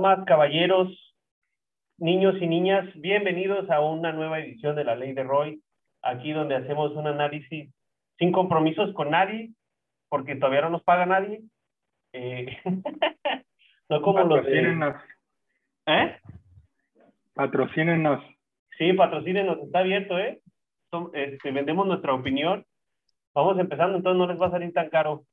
Damas, caballeros, niños y niñas, bienvenidos a una nueva edición de La Ley de Roy, aquí donde hacemos un análisis sin compromisos con nadie, porque todavía no nos paga nadie. Eh, no como los de... ¿Eh? Patrocínenos. Sí, patrocínenos, está abierto, ¿eh? Este, vendemos nuestra opinión. Vamos empezando, entonces no les va a salir tan caro.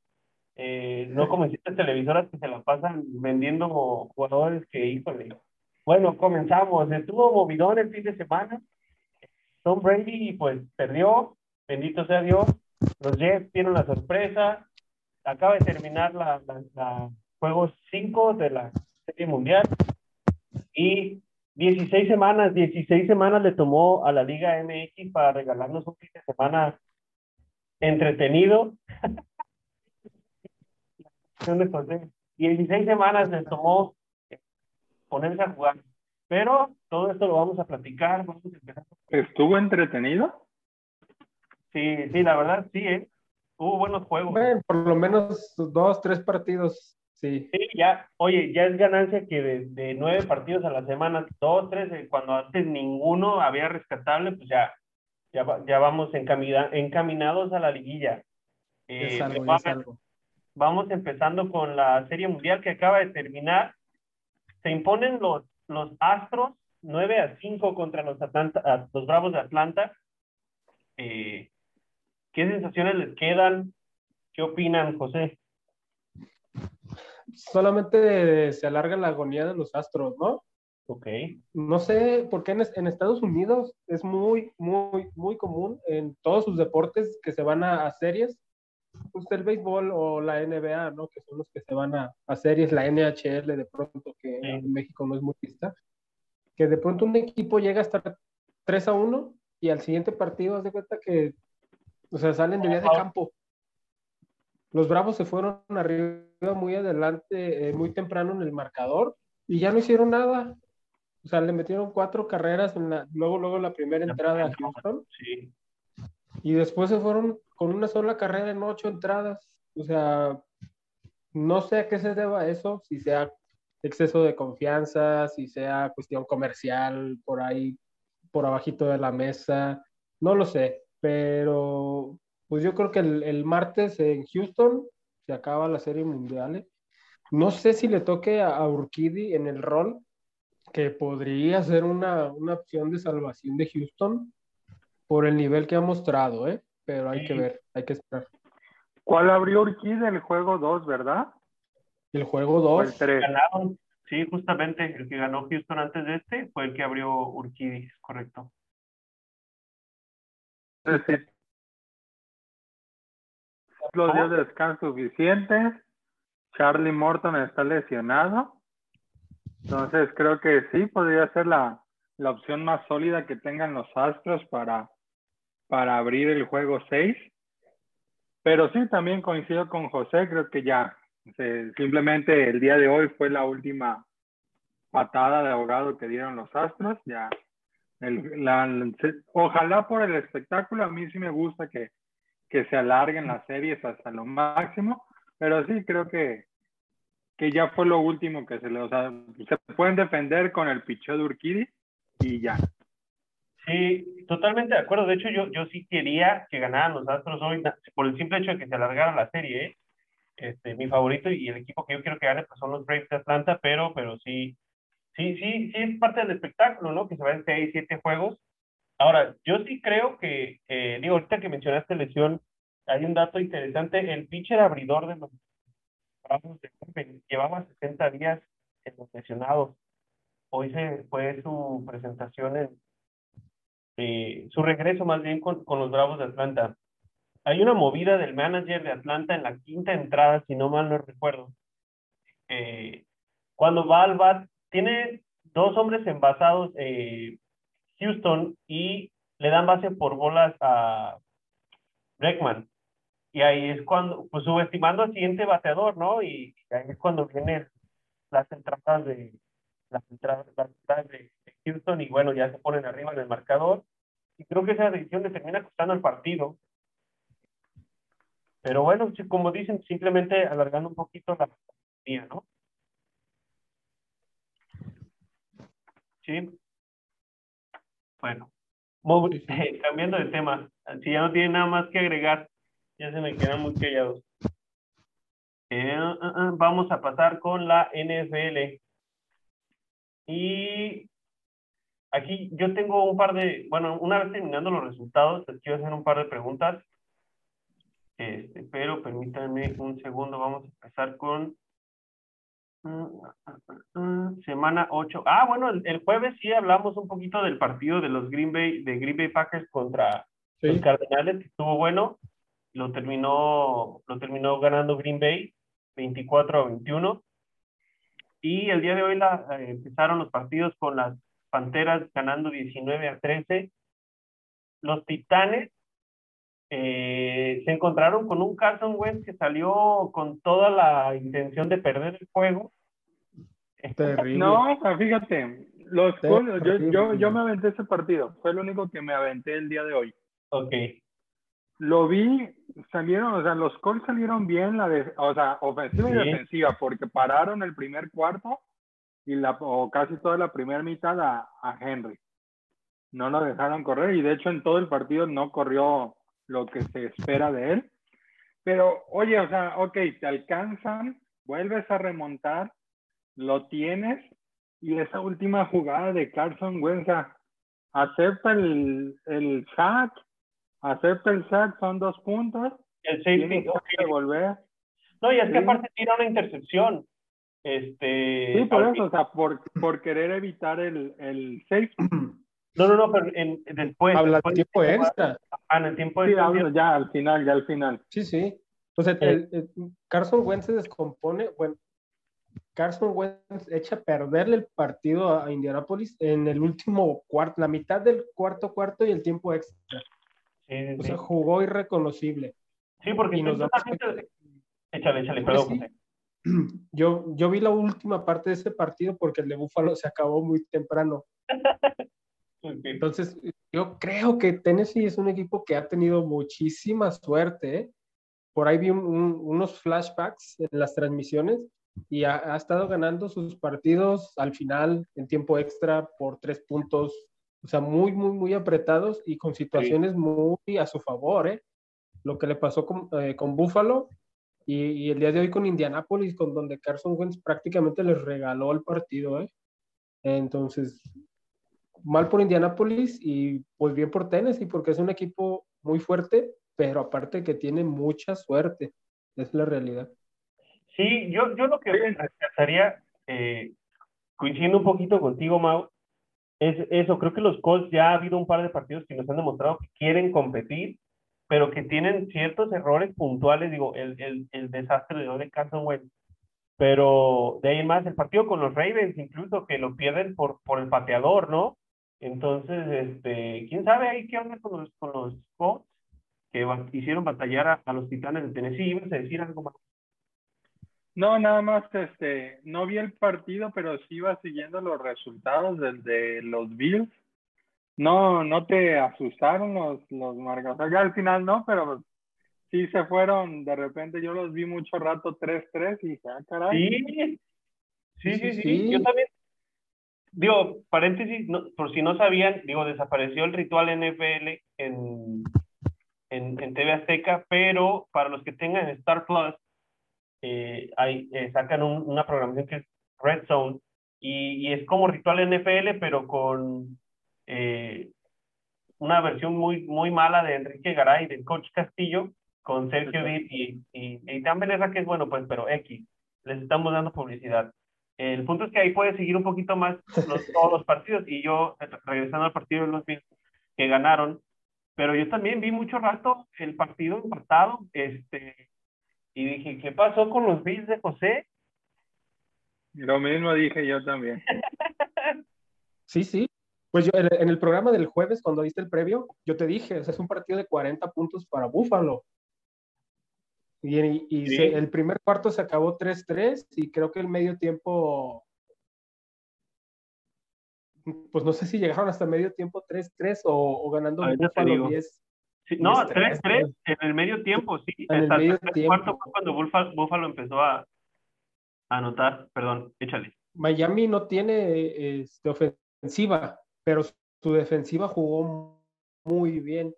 Eh, no como estas televisoras que se la pasan vendiendo jugadores que, híjole. Bueno, comenzamos. Estuvo movidón el fin de semana. Tom Brady, pues, perdió. Bendito sea Dios. Los Jets tienen la sorpresa. Acaba de terminar la, la, juegos 5 de la Serie Mundial. Y 16 semanas, 16 semanas le tomó a la Liga MX para regalarnos un fin de semana entretenido. 16 semanas les tomó ponerse a jugar. Pero todo esto lo vamos a platicar. Vamos a empezar. ¿Estuvo entretenido? Sí, sí, la verdad sí, ¿eh? Hubo buenos juegos. Bueno, por lo menos dos, tres partidos, sí. Sí, ya, oye, ya es ganancia que de, nueve partidos a la semana, dos, tres, eh, cuando antes ninguno había rescatable, pues ya, ya, ya vamos encaminados a la liguilla. es eh, algo, es algo. Vamos empezando con la Serie Mundial que acaba de terminar. Se imponen los, los Astros 9 a 5 contra los, Atlanta, los Bravos de Atlanta. Eh, ¿Qué sensaciones les quedan? ¿Qué opinan, José? Solamente se alarga la agonía de los Astros, ¿no? Ok. No sé por qué en, en, Estados Unidos es muy, muy, muy común en todos sus deportes que se van a, a series pues el béisbol o la NBA, ¿no? Que son los que se van a, a series, la NHL de pronto, que en México no es muy vista, que de pronto un equipo llega a estar 3 a 1 y al siguiente partido haz de cuenta que, o sea, salen de día de campo. Los Bravos se fueron arriba muy adelante, eh, muy temprano en el marcador y ya no hicieron nada. O sea, le metieron cuatro carreras en la, luego, luego la primera entrada a Houston. Sí. Y después se fueron con una sola carrera en ocho entradas. O sea, no sé a qué se deba eso, si sea exceso de confianza, si sea cuestión comercial por ahí, por abajito de la mesa, no lo sé, pero pues yo creo que el, martes en Houston se acaba la serie mundial. ¿eh? No sé si le toque a, a Urquidi en el rol, que podría ser una, una opción de salvación de Houston por el nivel que ha mostrado, ¿eh? pero hay que ver, hay que esperar. ¿Cuál abrió Urquidi? El juego 2, ¿verdad? El juego 2. Ganaron, sí, justamente el que ganó Houston antes de este fue el que abrió Urquidi, correcto. Sí. Los días de descanso suficientes. Charlie Morton está lesionado. Entonces creo que sí, podría ser la, la opción más sólida que tengan los Astros para, para abrir el juego 6. Pero sí, también coincido con José, creo que ya simplemente el día de hoy fue la última patada de ahogado que dieron los Astros. Ya, ojalá por el espectáculo, a mí sí me gusta que, que se alarguen las series hasta lo máximo, pero sí creo que, que ya fue lo último que se le, o sea, se pueden defender con el picheo de Urquidi y ya. Sí, totalmente de acuerdo. De hecho, yo, yo sí quería que ganaran los Astros hoy por el simple hecho de que se alargara la serie. ¿eh? Este, mi favorito y el equipo que yo quiero que gane pues son los Braves de Atlanta, pero, pero sí, sí, sí, sí es parte del espectáculo, ¿no? Que se vayan seis, siete juegos. Ahora, yo sí creo que, digo, ahorita que mencionaste lesión, hay un dato interesante. El pitcher abridor de los Bravos de llevaba 60 días en los lesionados. Hoy se fue su presentación en eh, su regreso más bien con, con, los Bravos de Atlanta. Hay una movida del manager de Atlanta en la quinta entrada, si no mal no recuerdo. Eh, cuando va al bat, tiene dos hombres envasados, eh, Houston, y le dan base por bolas a Breckman. Y ahí es cuando, pues subestimando al siguiente bateador, ¿no? Y ahí es cuando vienen las entradas de, las entradas, las entradas de Houston y bueno, ya se ponen arriba en el marcador. Y creo que esa decisión le termina costando el partido. Pero bueno, como dicen, simplemente alargando un poquito la día, ¿no? Sí. Bueno, cambiando de tema, si ya no tiene nada más que agregar, ya se me quedan muy callados. Eh, uh, uh, uh, vamos a pasar con la NFL. Y aquí yo tengo un par de, bueno, una vez terminando los resultados, les quiero hacer un par de preguntas. Este, pero permítanme un segundo, vamos a empezar con semana 8. Ah, bueno, el, jueves sí hablamos un poquito del partido de los Green Bay, de Green Bay Packers contra los Cardenales, que estuvo bueno. Lo terminó, lo terminó ganando Green Bay 24 a 21. Y el día de hoy la, eh, empezaron los partidos con las Panteras ganando 19 a 13. Los Titanes eh, se encontraron con un Carson Wentz que salió con toda la intención de perder el juego. No, fíjate, los yo, yo, yo me aventé ese partido, fue el único que me aventé el día de hoy. Ok. Lo vi, salieron, o sea, los Colts salieron bien, la de, o sea, ofensiva y defensiva, porque pararon el primer cuarto y la, o casi toda la primera mitad a, a Henry. No lo dejaron correr y de hecho en todo el partido no corrió lo que se espera de él. Pero, oye, o sea, ok, te alcanzan, vuelves a remontar, lo tienes y esa última jugada de Carson Wentz, acepta el, el sack, acepta el sack, son dos puntos. El safety, okay. volver. No, y es que aparte tira una intercepción. Este, sí, por eso, o sea, por, por querer evitar el, el safety. No, no, no, pero en, después. Habla después, tiempo extra. Ah, en el tiempo sí, extra. ya al final, ya al final. Sí, sí. O sea, el, el, Carson Wentz se descompone, bueno, Carson Wentz echa a perderle el partido a Indianapolis en el último cuarto, la mitad del cuarto cuarto y el tiempo extra. Sí, o sea, jugó irreconocible. Sí, porque y nos damos cuenta... Échale, échale, perdón. Yo, yo vi la última parte de ese partido porque el de Búfalo se acabó muy temprano. Entonces, yo creo que Tennessee es un equipo que ha tenido muchísima suerte. ¿eh? Por ahí vi un, un, unos flashbacks en las transmisiones y ha, ha, estado ganando sus partidos al final en tiempo extra por tres puntos, o sea, muy, muy, muy apretados y con situaciones sí. muy a su favor. ¿eh? Lo que le pasó con, eh, con Buffalo y, el día de hoy con Indianapolis, con donde Carson Wentz prácticamente les regaló el partido. ¿eh? Entonces, mal por Indianapolis y pues bien por Tennessee, porque es un equipo muy fuerte, pero aparte que tiene mucha suerte, es la realidad. Sí, yo, yo lo que rescataría, eh, coincidiendo un poquito contigo, Mau, es eso, creo que los Colts ya ha habido un par de partidos que nos han demostrado que quieren competir, pero que tienen ciertos errores puntuales, digo, el, el, el desastre de de Carson Wentz, pero de ahí más, el partido con los Ravens, incluso que lo pierden por, por el pateador, ¿no? Entonces, este, quién sabe ahí qué onda con los, con los Colts que hicieron batallar a, a, los Titanes de Tennessee. ¿Ibas a decir algo más? No, nada más, este, no vi el partido, pero sí iba siguiendo los resultados del de los Bills. No, no te asustaron los, los marcadores. O sea, ya al final no, pero sí se fueron, de repente yo los vi mucho rato 3-3 y dije, ah, caray. Sí. Sí, sí, sí, sí, Yo también, digo, paréntesis, no, por si no sabían, digo, desapareció el ritual NFL en, en, en TV Azteca, pero para los que tengan Star Plus, eh, hay, eh, sacan un, una programación que es Red Zone y, y, es como ritual NFL, pero con eh, una versión muy, muy mala de Enrique Garay, del coach Castillo, con Sergio Díaz y, y, y que es bueno, pues, pero X, les estamos dando publicidad. El punto es que ahí puedes seguir un poquito más los, todos los partidos y yo, regresando al partido de los Bills, que ganaron, pero yo también vi mucho rato el partido empatado, este, y dije, ¿qué pasó con los Bills de José? Lo mismo dije yo también. sí, sí. Pues yo en el programa del jueves, cuando diste el previo, yo te dije, es un partido de 40 puntos para Búfalo. Y, y sí. se, el primer cuarto se acabó 3-3 y creo que el medio tiempo, pues no sé si llegaron hasta medio tiempo 3-3 o, o, ganando Búfalo 10. Sí, no, 3-3 en el medio tiempo, sí. En el medio tiempo. cuarto fue cuando Buffalo empezó a, a anotar. Perdón, échale. Miami no tiene este, ofensiva, pero su defensiva jugó muy bien.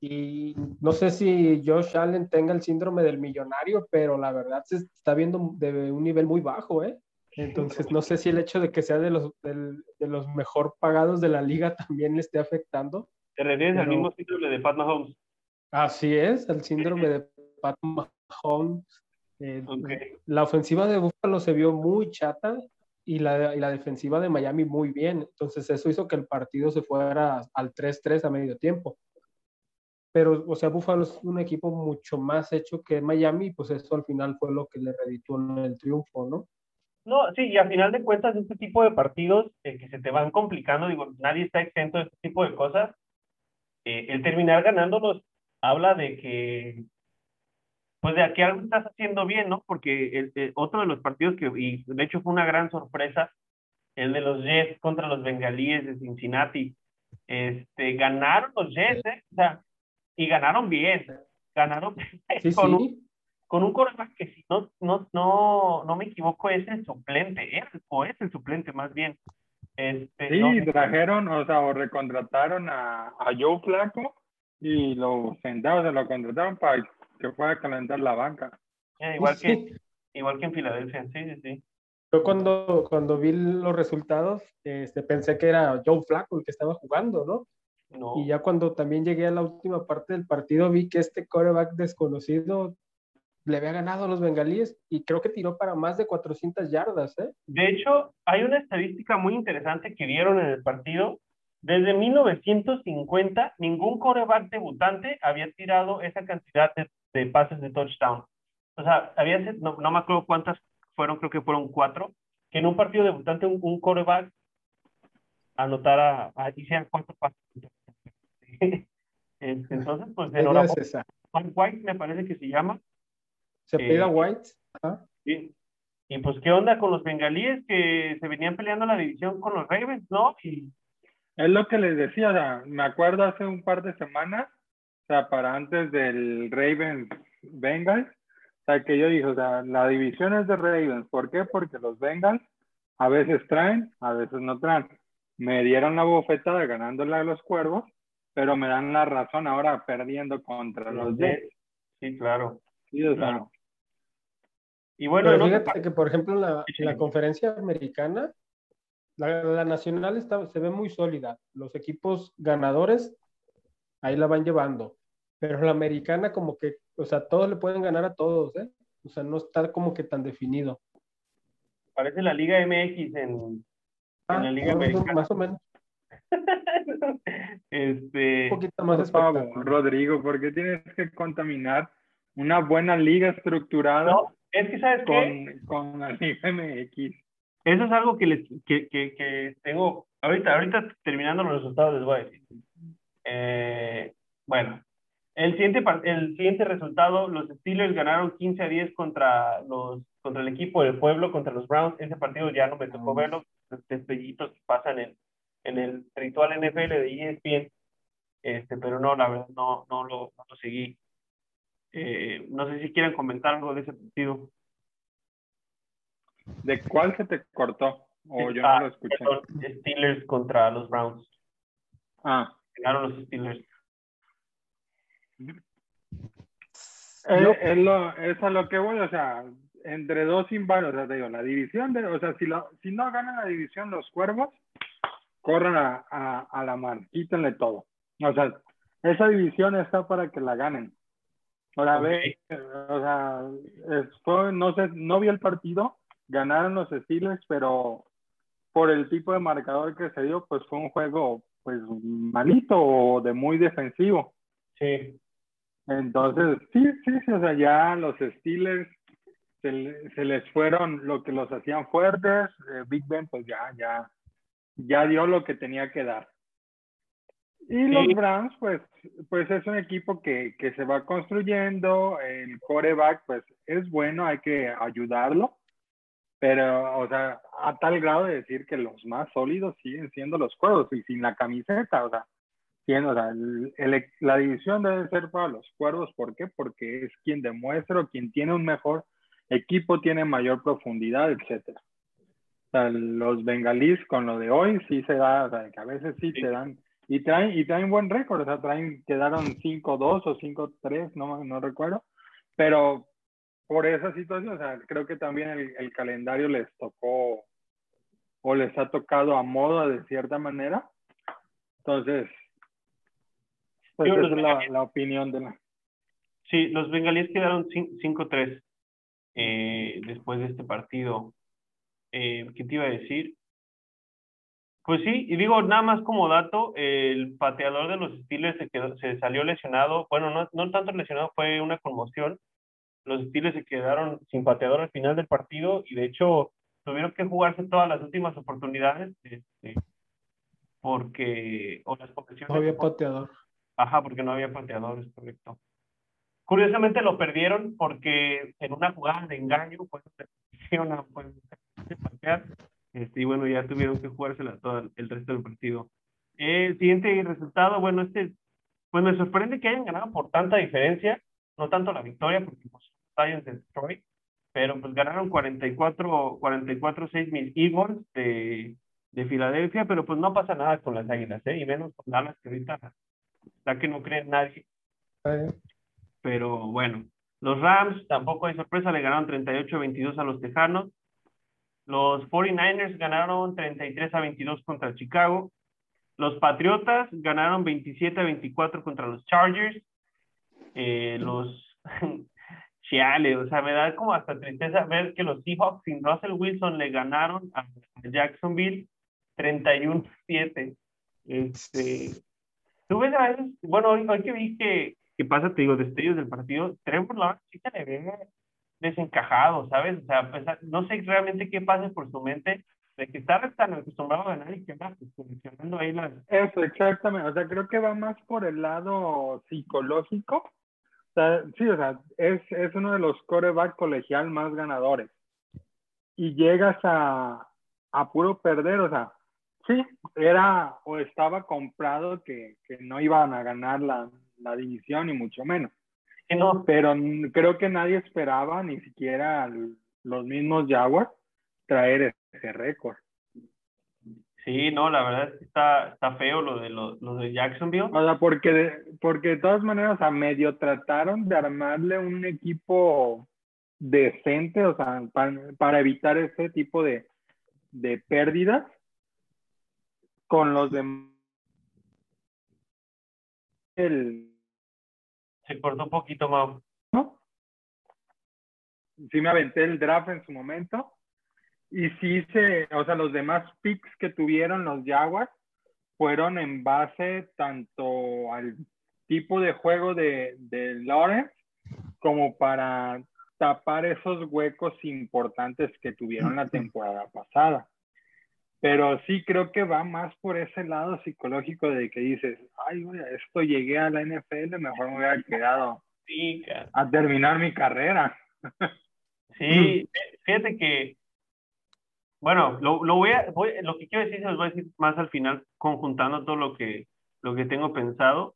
Y no sé si Josh Allen tenga el síndrome del millonario, pero la verdad se está viendo de un nivel muy bajo, ¿eh? Entonces, no sé si el hecho de que sea de los, de, los mejor pagados de la liga también le esté afectando. ¿Te refieres al mismo síndrome de Pat Mahomes? Así es, el síndrome de Pat Mahomes. Eh, la ofensiva de Buffalo se vio muy chata y la, y la defensiva de Miami muy bien. Entonces, eso hizo que el partido se fuera al 3-3 a medio tiempo pero, o sea, Buffalo es un equipo mucho más hecho que Miami, pues eso al final fue lo que le redituó en el triunfo, ¿no? No, sí, y al final de cuentas, este tipo de partidos eh, que se te van complicando, digo, nadie está exento de este tipo de cosas. Eh, el terminar ganándolos habla de que, pues de aquí algo estás haciendo bien, ¿no? Porque el, otro de los partidos que, y de hecho fue una gran sorpresa, el de los Jets contra los Bengalíes de Cincinnati. Este, ganaron los Jets, ¿eh? O sea, y ganaron bien, ganaron con, Un, con un coreback que si no, no, no, no me equivoco es el suplente, es, o es el suplente más bien. Este, sí, trajeron, o sea, o recontrataron a, a Joe Flaco y lo sentaron, se lo contrataron para que pueda calentar la banca. Eh, igual, que, igual que en Filadelfia, sí, sí, sí. Yo cuando, cuando vi los resultados, este, pensé que era Joe Flaco el que estaba jugando, ¿no? Y ya cuando también llegué a la última parte del partido, vi que este coreback desconocido le había ganado a los bengalíes y creo que tiró para más de 400 yardas. ¿eh? De hecho, hay una estadística muy interesante que vieron en el partido. Desde 1950, ningún coreback debutante había tirado esa cantidad de, pases de touchdown. O sea, había, no, no, me acuerdo cuántas fueron, creo que fueron cuatro, que en un partido debutante un, un coreback anotara, hiciera cuatro pases. Este, entonces, pues enhorabuena. Juan White me parece que se llama. Se pega eh, White. Sí. Y pues, ¿qué onda con los bengalíes que se venían peleando la división con los Ravens, no? Y... Es lo que les decía, o sea, me acuerdo hace un par de semanas, o sea, para antes del Ravens Bengals, o sea, que yo dije, o sea, la división es de Ravens. ¿Por qué? Porque los Bengals a veces traen, a veces no traen. Me dieron la bofetada ganándole a los cuervos pero me dan la razón ahora perdiendo contra los Jets. Sí, claro. Sí, claro. Y bueno, fíjate que, por ejemplo, la, la conferencia americana, la, la, nacional está, se ve muy sólida. Los equipos ganadores ahí la van llevando. Pero la americana, como que, o sea, todos le pueden ganar a todos, ¿eh? O sea, no está como que tan definido. Parece la Liga MX en, ah, la Liga Americana. Más o menos. este, un poquito más Rodrigo, ¿por qué tienes que contaminar una buena liga estructurada? No, es que sabes con, con la Liga MX. Eso es algo que les que, que, que, tengo ahorita, ahorita terminando los resultados les voy a decir. Eh, bueno, el siguiente, el siguiente resultado, los Steelers ganaron 15 a 10 contra los contra el equipo del pueblo, contra los Browns. Ese partido ya no me tocó verlo, los destellitos que pasan en, en el ritual NFL de ESPN, este, pero no, la verdad, no, no, lo, no lo seguí. Eh, no sé si quieren comentar algo de ese partido. ¿De cuál se te cortó? O yo no lo escuché. Steelers contra los Browns. Ah. Ganaron los Steelers. Eh, es, lo, es a lo que voy, o sea, entre dos invanos, o sea, te digo, la división, de, o sea, si, lo, si no ganan la división los cuervos, corran a, a, a la mar, quítenle todo. O sea, esa división está para que la ganen. Ahora ve, o sea, no sé, no vi el partido, ganaron los Steelers, pero por el tipo de marcador que se dio, pues fue un juego pues malito o de muy defensivo. Sí. Entonces, sí, sí, sí, o sea, ya los Steelers se, se les fueron lo que los hacían fuertes, eh, Big Ben pues ya, ya, ya dio lo que tenía que dar. Y los Browns, pues, pues es un equipo que, que, se va construyendo, el coreback, pues es bueno, hay que ayudarlo, pero, o sea, a tal grado de decir que los más sólidos siguen siendo los cuervos y sin la camiseta, o sea, siendo, o sea la división debe ser para los cuervos, ¿por qué? Porque es quien demuestra, quien tiene un mejor equipo, tiene mayor profundidad, etcétera. los bengalíes con lo de hoy sí se da, o sea, que a veces sí, te dan, y traen, y traen buen récord, o sea, traen, quedaron 5-2 o 5-3, no, no recuerdo, pero por esa situación, o sea, creo que también el, el, calendario les tocó o les ha tocado a modo de cierta manera. Entonces, pues esa es la, la, opinión de la... Sí, los bengalíes quedaron 5-3 eh, después de este partido. Eh, ¿Qué te iba a decir? Pues sí, y digo, nada más como dato, el pateador de los Steelers se, quedó, se salió lesionado, bueno, no, no tanto lesionado, fue una conmoción. Los Steelers se quedaron sin pateador al final del partido y de hecho tuvieron que jugarse todas las últimas oportunidades este, porque o las No había pateador. Ajá, porque no había pateador, es correcto. Curiosamente lo perdieron porque en una jugada de engaño pues se pues, patear este, y bueno, ya tuvieron que jugársela todo el resto del partido. El siguiente resultado, bueno, este, pues me sorprende que hayan ganado por tanta diferencia, no tanto la victoria, porque pues, Lions de Detroit, pero pues ganaron 44, 44-6 mil Eagles de, de Filadelfia, pero pues no pasa nada con las Águilas, ¿eh? Y menos con Dallas, que ahorita está que no cree nadie. Pero bueno, los Rams tampoco hay sorpresa, le ganaron 38-22 a los Tejanos. Los 49ers ganaron 33 a 22 contra Chicago. Los Patriotas ganaron 27 a 24 contra los Chargers. Eh, los Chiale, o sea, me da como hasta tristeza ver que los Seahawks sin Russell Wilson le ganaron a Jacksonville 31-7. Este, tú ves a veces, bueno, hoy, que vi que, que pasa, te digo, destellos del partido, Trevor Lawrence sí se le ve desencajado, ¿sabes? O sea, pues, no sé realmente qué pasa por su mente de que está tan acostumbrado a ganar y que va seleccionando ahí las... Eso, exactamente. O sea, creo que va más por el lado psicológico sí, o sea, es, es uno de los coreback colegial más ganadores. Y llegas a, a puro perder, o sea, sí, era o estaba comprado que, que no iban a ganar la, la división, ni mucho menos. No. Pero creo que nadie esperaba, ni siquiera los mismos Jaguars, traer ese récord. Sí, no, la verdad es que está, está feo lo de, lo, de Jacksonville. O sea, porque, porque de todas maneras, a medio trataron de armarle un equipo decente, o sea, para, evitar ese tipo de, de pérdidas con los de el... Se cortó un poquito, más. ¿No? Sí me aventé el draft en su momento y sí se, o sea, los demás picks que tuvieron los Jaguars fueron en base tanto al tipo de juego de, de Lawrence como para tapar esos huecos importantes que tuvieron la temporada pasada. Pero sí creo que va más por ese lado psicológico de que dices, ay, güey, esto llegué a la NFL, mejor me hubiera quedado a terminar mi carrera. Sí, fíjate que bueno, lo, lo voy a, voy, lo que quiero decir se los voy a decir más al final, conjuntando todo lo que, lo que tengo pensado.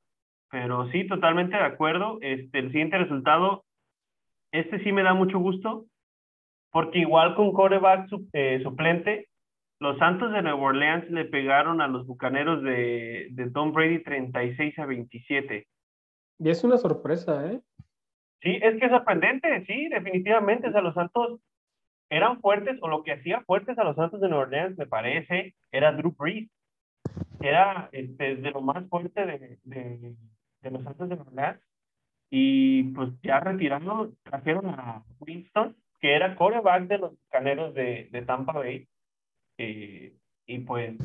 Pero sí, totalmente de acuerdo. Este, el siguiente resultado, este sí me da mucho gusto, porque igual con coreback eh, suplente, los Santos de Nueva Orleans le pegaron a los Bucaneros de, de Tom Brady 36 a 27. Y es una sorpresa, ¿eh? Sí, es que es sorprendente, sí, definitivamente. O sea, los Santos eran fuertes, o lo que hacía fuertes a los Santos de Nueva Orleans, me parece, era Drew Brees. Era este, de lo más fuerte de, de, de los Santos de Nueva Orleans. Y pues ya retirando, trajeron a Winston, que era coreback de los caneros de, de Tampa Bay. Eh, y pues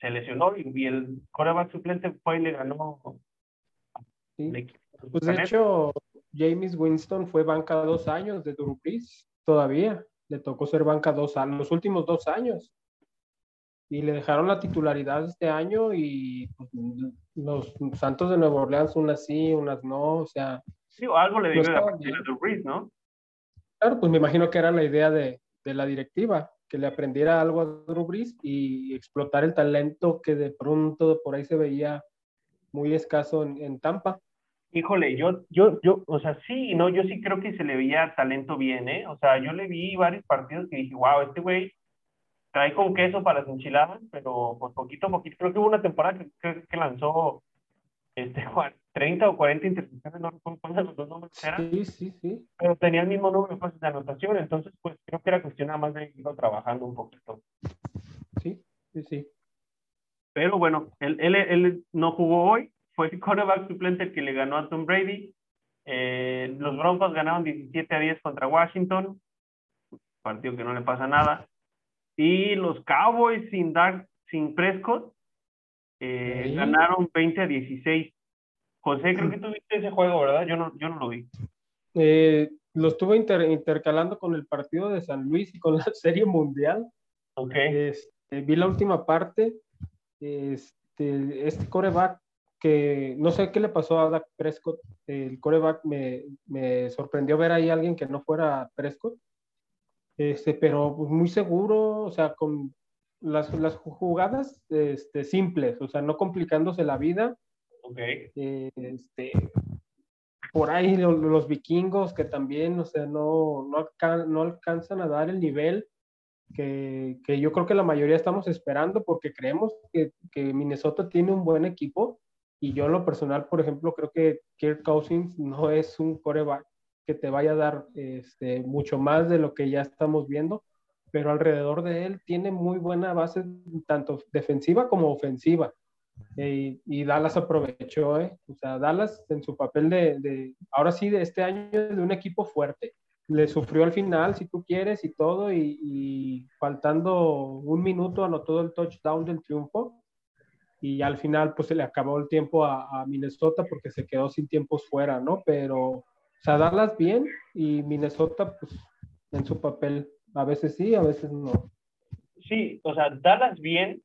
se lesionó y, el coreback suplente fue y le ganó. Pues de hecho, James Winston fue banca dos años de Drew todavía. Le tocó ser banca dos años, los últimos dos años. Y le dejaron la titularidad este año y pues, los Santos de Nueva Orleans, unas sí, unas no, o sea. Sí, o algo le dio a Drew Brees, ¿no? Claro, pues me imagino que era la idea de, de la directiva, que le aprendiera algo a Drew y explotar el talento que de pronto por ahí se veía muy escaso en, Tampa. Híjole, yo, yo, yo, o sea, sí, no, yo sí creo que se le veía talento bien, ¿eh? O sea, yo le vi varios partidos que dije, wow, este güey trae con queso para las enchiladas, pero por poquito a poquito, creo que hubo una temporada que, lanzó este, 30 o 40 intercepciones, no recuerdo cuántos los dos nombres eran. Sí, sí, sí. Pero tenía el mismo número de pases de anotación, entonces, pues creo que era cuestión nada más de irlo trabajando un poquito. Sí, sí, sí. Pero bueno, él, él, él no jugó hoy, fue el quarterback suplente el que le ganó a Tom Brady. Eh, los Broncos ganaron 17 a 10 contra Washington, partido que no le pasa nada. Y los Cowboys sin dar, sin Prescott eh, ganaron 20 a 16. José, creo que tuviste ese juego, ¿verdad? Yo no, yo no lo vi. Eh, lo estuve intercalando con el partido de San Luis y con la Serie Mundial. Ok. Este, vi la última parte. Este, este coreback que no sé qué le pasó a Dak Prescott. El coreback me, me sorprendió ver ahí a alguien que no fuera Prescott. Este, pero pues, muy seguro, o sea, con las, las jugadas este, simples, o sea, no complicándose la vida. Okay. este, por ahí los, vikingos que también, no, no, no alcanzan a dar el nivel que, yo creo que la mayoría estamos esperando porque creemos que, que, Minnesota tiene un buen equipo y yo en lo personal, por ejemplo, creo que Kirk Cousins no es un coreback que te vaya a dar este, mucho más de lo que ya estamos viendo, pero alrededor de él tiene muy buena base, tanto defensiva como ofensiva. Eh, y Dallas aprovechó, ¿eh? o sea, Dallas en su papel de, ahora sí, de este año, de un equipo fuerte. Le sufrió al final, si tú quieres, y todo, y, y faltando un minuto anotó el touchdown del triunfo. Y al final, pues se le acabó el tiempo a, a Minnesota porque se quedó sin tiempos fuera, ¿no? Pero, o sea, Dallas bien y Minnesota, pues en su papel, a veces sí, a veces no. Sí, o sea, Dallas bien,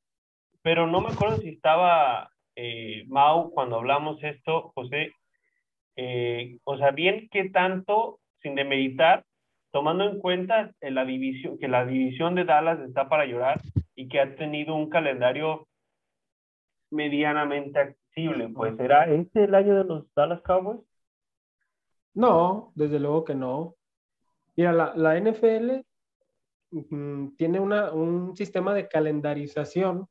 pero no me acuerdo si estaba eh, Mau cuando hablamos esto, José. Eh, o sea, bien que tanto, sin demeditar, tomando en cuenta la división, que la división de Dallas está para llorar y que ha tenido un calendario medianamente accesible, pues ¿será este el año de los Dallas Cowboys? No, desde luego que no. Mira, la, la NFL tiene una, un sistema de calendarización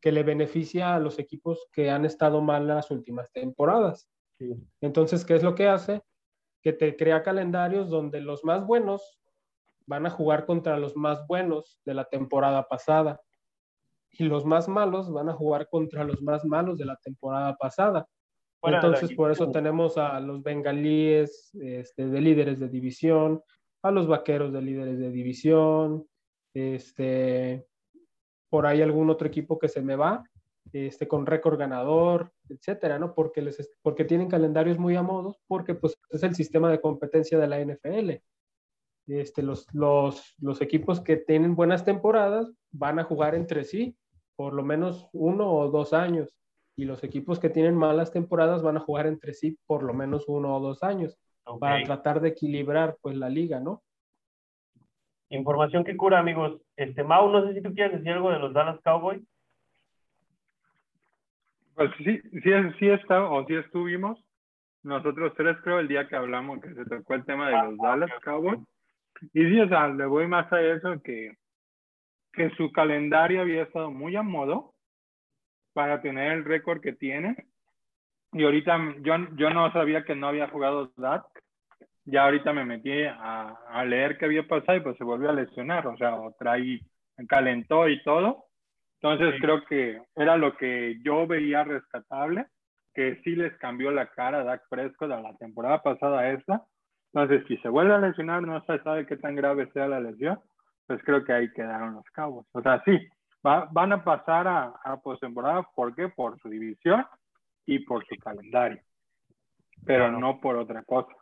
que le beneficia a los equipos que han estado mal en las últimas temporadas. Entonces, ¿qué es lo que hace? Que te crea calendarios donde los más buenos van a jugar contra los más buenos de la temporada pasada y los más malos van a jugar contra los más malos de la temporada pasada. Entonces, por eso tenemos a los bengalíes este, de líderes de división, a los vaqueros de líderes de división, este, por ahí algún otro equipo que se me va, este, con récord ganador, etcétera, ¿no? Porque, les, porque tienen calendarios muy a modos, porque pues es el sistema de competencia de la NFL. Este, los, los, los equipos que tienen buenas temporadas van a jugar entre sí por lo menos uno o dos años, y los equipos que tienen malas temporadas van a jugar entre sí por lo menos uno o dos años, para tratar de equilibrar pues la liga, ¿no? Información que cura, amigos. Este, Mau, no sé si tú quieres decir algo de los Dallas Cowboys. Pues sí, sí, sí está, o sí estuvimos. Nosotros tres creo el día que hablamos que se tocó el tema de los Dallas Cowboys. Y sí, o sea, le voy más a eso que, que su calendario había estado muy a modo para tener el récord que tiene. Y ahorita yo, yo no sabía que no había jugado Dak ya ahorita me metí a, a, leer qué había pasado y pues se volvió a lesionar, o sea, otra ahí calentó y todo. Entonces creo que era lo que yo veía rescatable, que sí les cambió la cara a Dak Prescott a la temporada pasada a esta. Entonces, si se vuelve a lesionar, no se sabe qué tan grave sea la lesión, pues creo que ahí quedaron los cabos. O sea, sí, va, van a pasar a, a postemporada, ¿por qué? Por su división y por su calendario, pero no por otra cosa.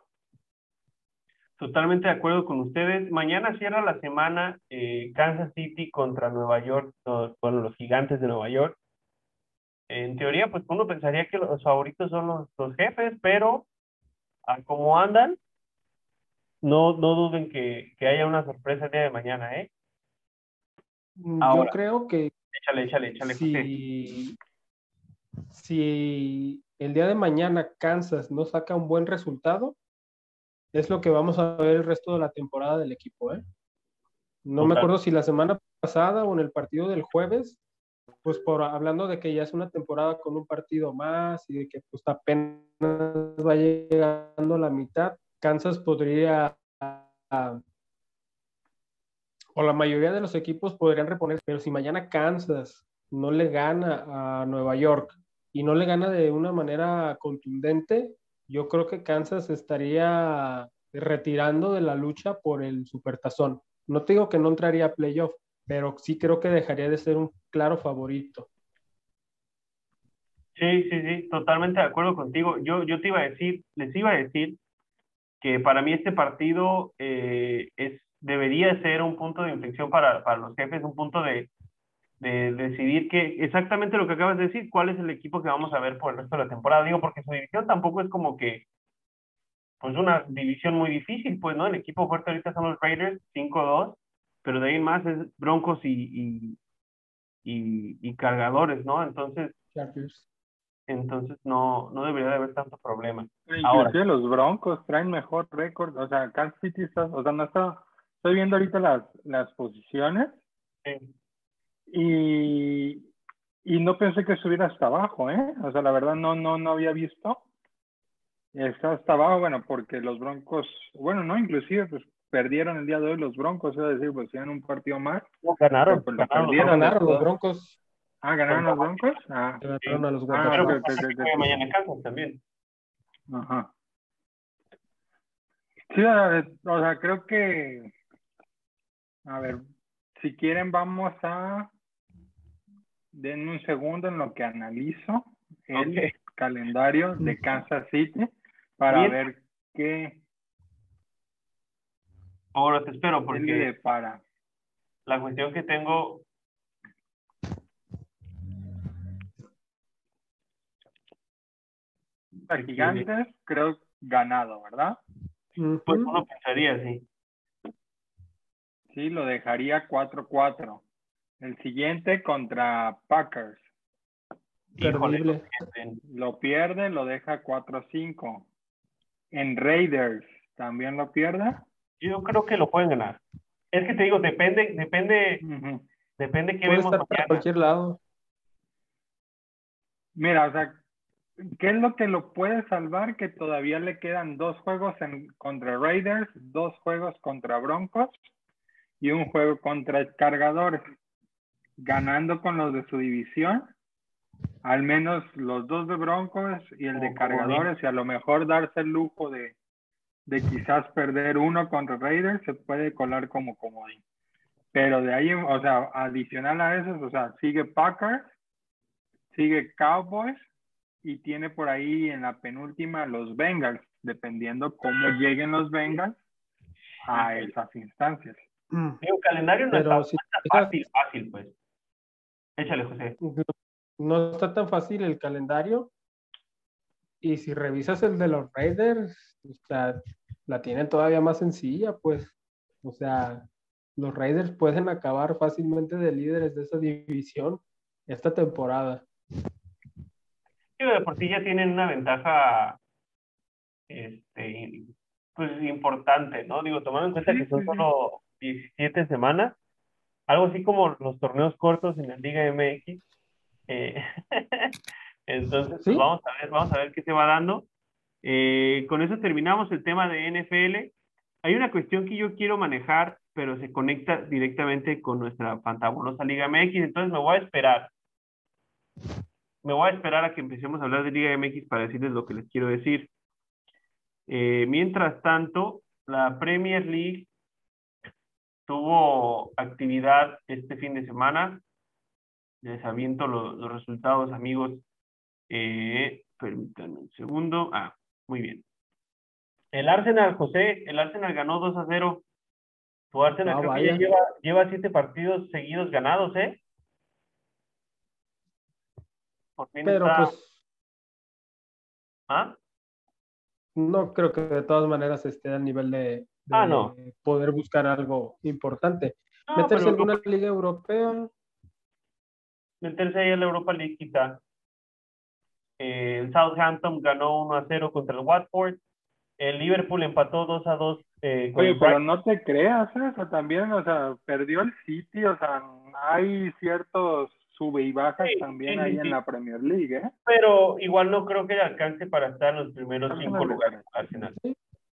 Totalmente de acuerdo con ustedes. Mañana cierra la semana eh, Kansas City contra Nueva York, bueno, los gigantes de Nueva York. En teoría, pues uno pensaría que los favoritos son los, los jefes, pero a como andan, no, no duden que, que, haya una sorpresa el día de mañana, ¿eh? Mm, Yo creo que échale, échale, échale. Si, si el día de mañana Kansas no saca un buen resultado, es lo que vamos a ver el resto de la temporada del equipo. ¿eh? No me acuerdo si la semana pasada o en el partido del jueves, pues por hablando de que ya es una temporada con un partido más y de que pues apenas va llegando a la mitad, Kansas podría o la mayoría de los equipos podrían reponer, pero si mañana Kansas no le gana a Nueva York y no le gana de una manera contundente, yo creo que Kansas estaría retirando de la lucha por el supertazón. No te digo que no entraría a playoff, pero sí creo que dejaría de ser un claro favorito. Sí, sí, sí, totalmente de acuerdo contigo. Yo, yo te iba a decir, les iba a decir que para mí este partido eh, es, debería ser un punto de inflexión para, para los jefes, un punto de, de decidir que exactamente lo que acabas de decir, cuál es el equipo que vamos a ver por el resto de la temporada. Digo, porque su división tampoco es como que, pues una división muy difícil, pues, ¿no? El equipo fuerte ahorita son los Raiders, 5-2, pero de ahí más es Broncos y, y, y, cargadores, ¿no? Entonces, entonces no, no debería de haber tanto problema. Ahora, los Broncos traen mejor récord, o sea, Kansas City está, o sea, no está, estoy viendo ahorita las, las posiciones. Sí y, y no pensé que estuviera hasta abajo, ¿eh? O sea, la verdad no, no, no había visto. Está hasta abajo, bueno, porque los Broncos, bueno, no, inclusive, pues perdieron el día de hoy los Broncos, es decir, pues tienen un partido más. No, ganaron, pues, ganaron, los Broncos. Ah, ¿ganaron los Broncos? Ah, ganaron a los Broncos. Ah, mañana también. Ajá. Sí, o sea, creo que, a ver, si quieren vamos a Den un segundo en lo que analizo el calendario de Kansas City para ver qué. Ahora te espero porque para. la cuestión que tengo a gigantes, creo ganado, ¿verdad? Pues uno pensaría, sí. Sí, lo dejaría 4-4. El siguiente contra Packers. lo pierde, lo deja 4-5. En Raiders, ¿también lo pierde? Yo creo que lo pueden ganar. Es que te digo, depende, depende, depende qué vemos estar cualquier lado. Mira, o sea, ¿qué es lo que lo puede salvar? Que todavía le quedan dos juegos en, contra Raiders, dos juegos contra Broncos y un juego contra Cargadores ganando con los de su división, al menos los dos de Broncos y el de cargadores, y a lo mejor darse el lujo de, de quizás perder uno contra Raiders, se puede colar como comodín. Pero de ahí, o sea, adicional a eso, o sea, sigue Packers, sigue Cowboys y tiene por ahí en la penúltima los Bengals, dependiendo cómo lleguen los Bengals a esas instancias. Mm. El calendario no está, fácil, fácil, pues. Échale, José. No está tan fácil el calendario. Y si revisas el de los Raiders, o sea, la tienen todavía más sencilla, pues. O sea, los Raiders pueden acabar fácilmente de líderes de esa división esta temporada. Sí, de por sí ya tienen una ventaja este, pues importante, ¿no? Digo, tomando en cuenta que son solo 17 semanas, algo así como los torneos cortos en la Liga MX. Eh, entonces, pues, vamos a ver, vamos a ver qué se va dando. Eh, con eso terminamos el tema de NFL. Hay una cuestión que yo quiero manejar, pero se conecta directamente con nuestra fantabulosa Liga MX, entonces me voy a esperar. Me voy a esperar a que empecemos a hablar de Liga MX para decirles lo que les quiero decir. Eh, mientras tanto, la Premier League tuvo actividad este fin de semana. Les aviento los, los resultados, amigos. Eh, permítanme un segundo. Ah, muy bien. El Arsenal, José, el Arsenal ganó 2 a 0. Tu Arsenal ah, creo que ya lleva, lleva siete partidos seguidos ganados, ¿eh? Por fin Pero pues. ¿Ah? No creo que de todas maneras esté al nivel de, ah, no. poder buscar algo importante. Meterse en una liga europea. Meterse ahí en la Europa League quizá. eh, el Southampton ganó 1 a 0 contra el Watford, el Liverpool empató 2 a 2 eh, con Oye, el pero no te creas, ¿eh? o sea, también, o sea, perdió el City, o sea, hay ciertos sube y bajas Sí, también sí, ahí sí, en la Premier League, ¿eh? pero igual no creo que alcance para estar en los primeros Arsenal cinco lugares gana. Arsenal.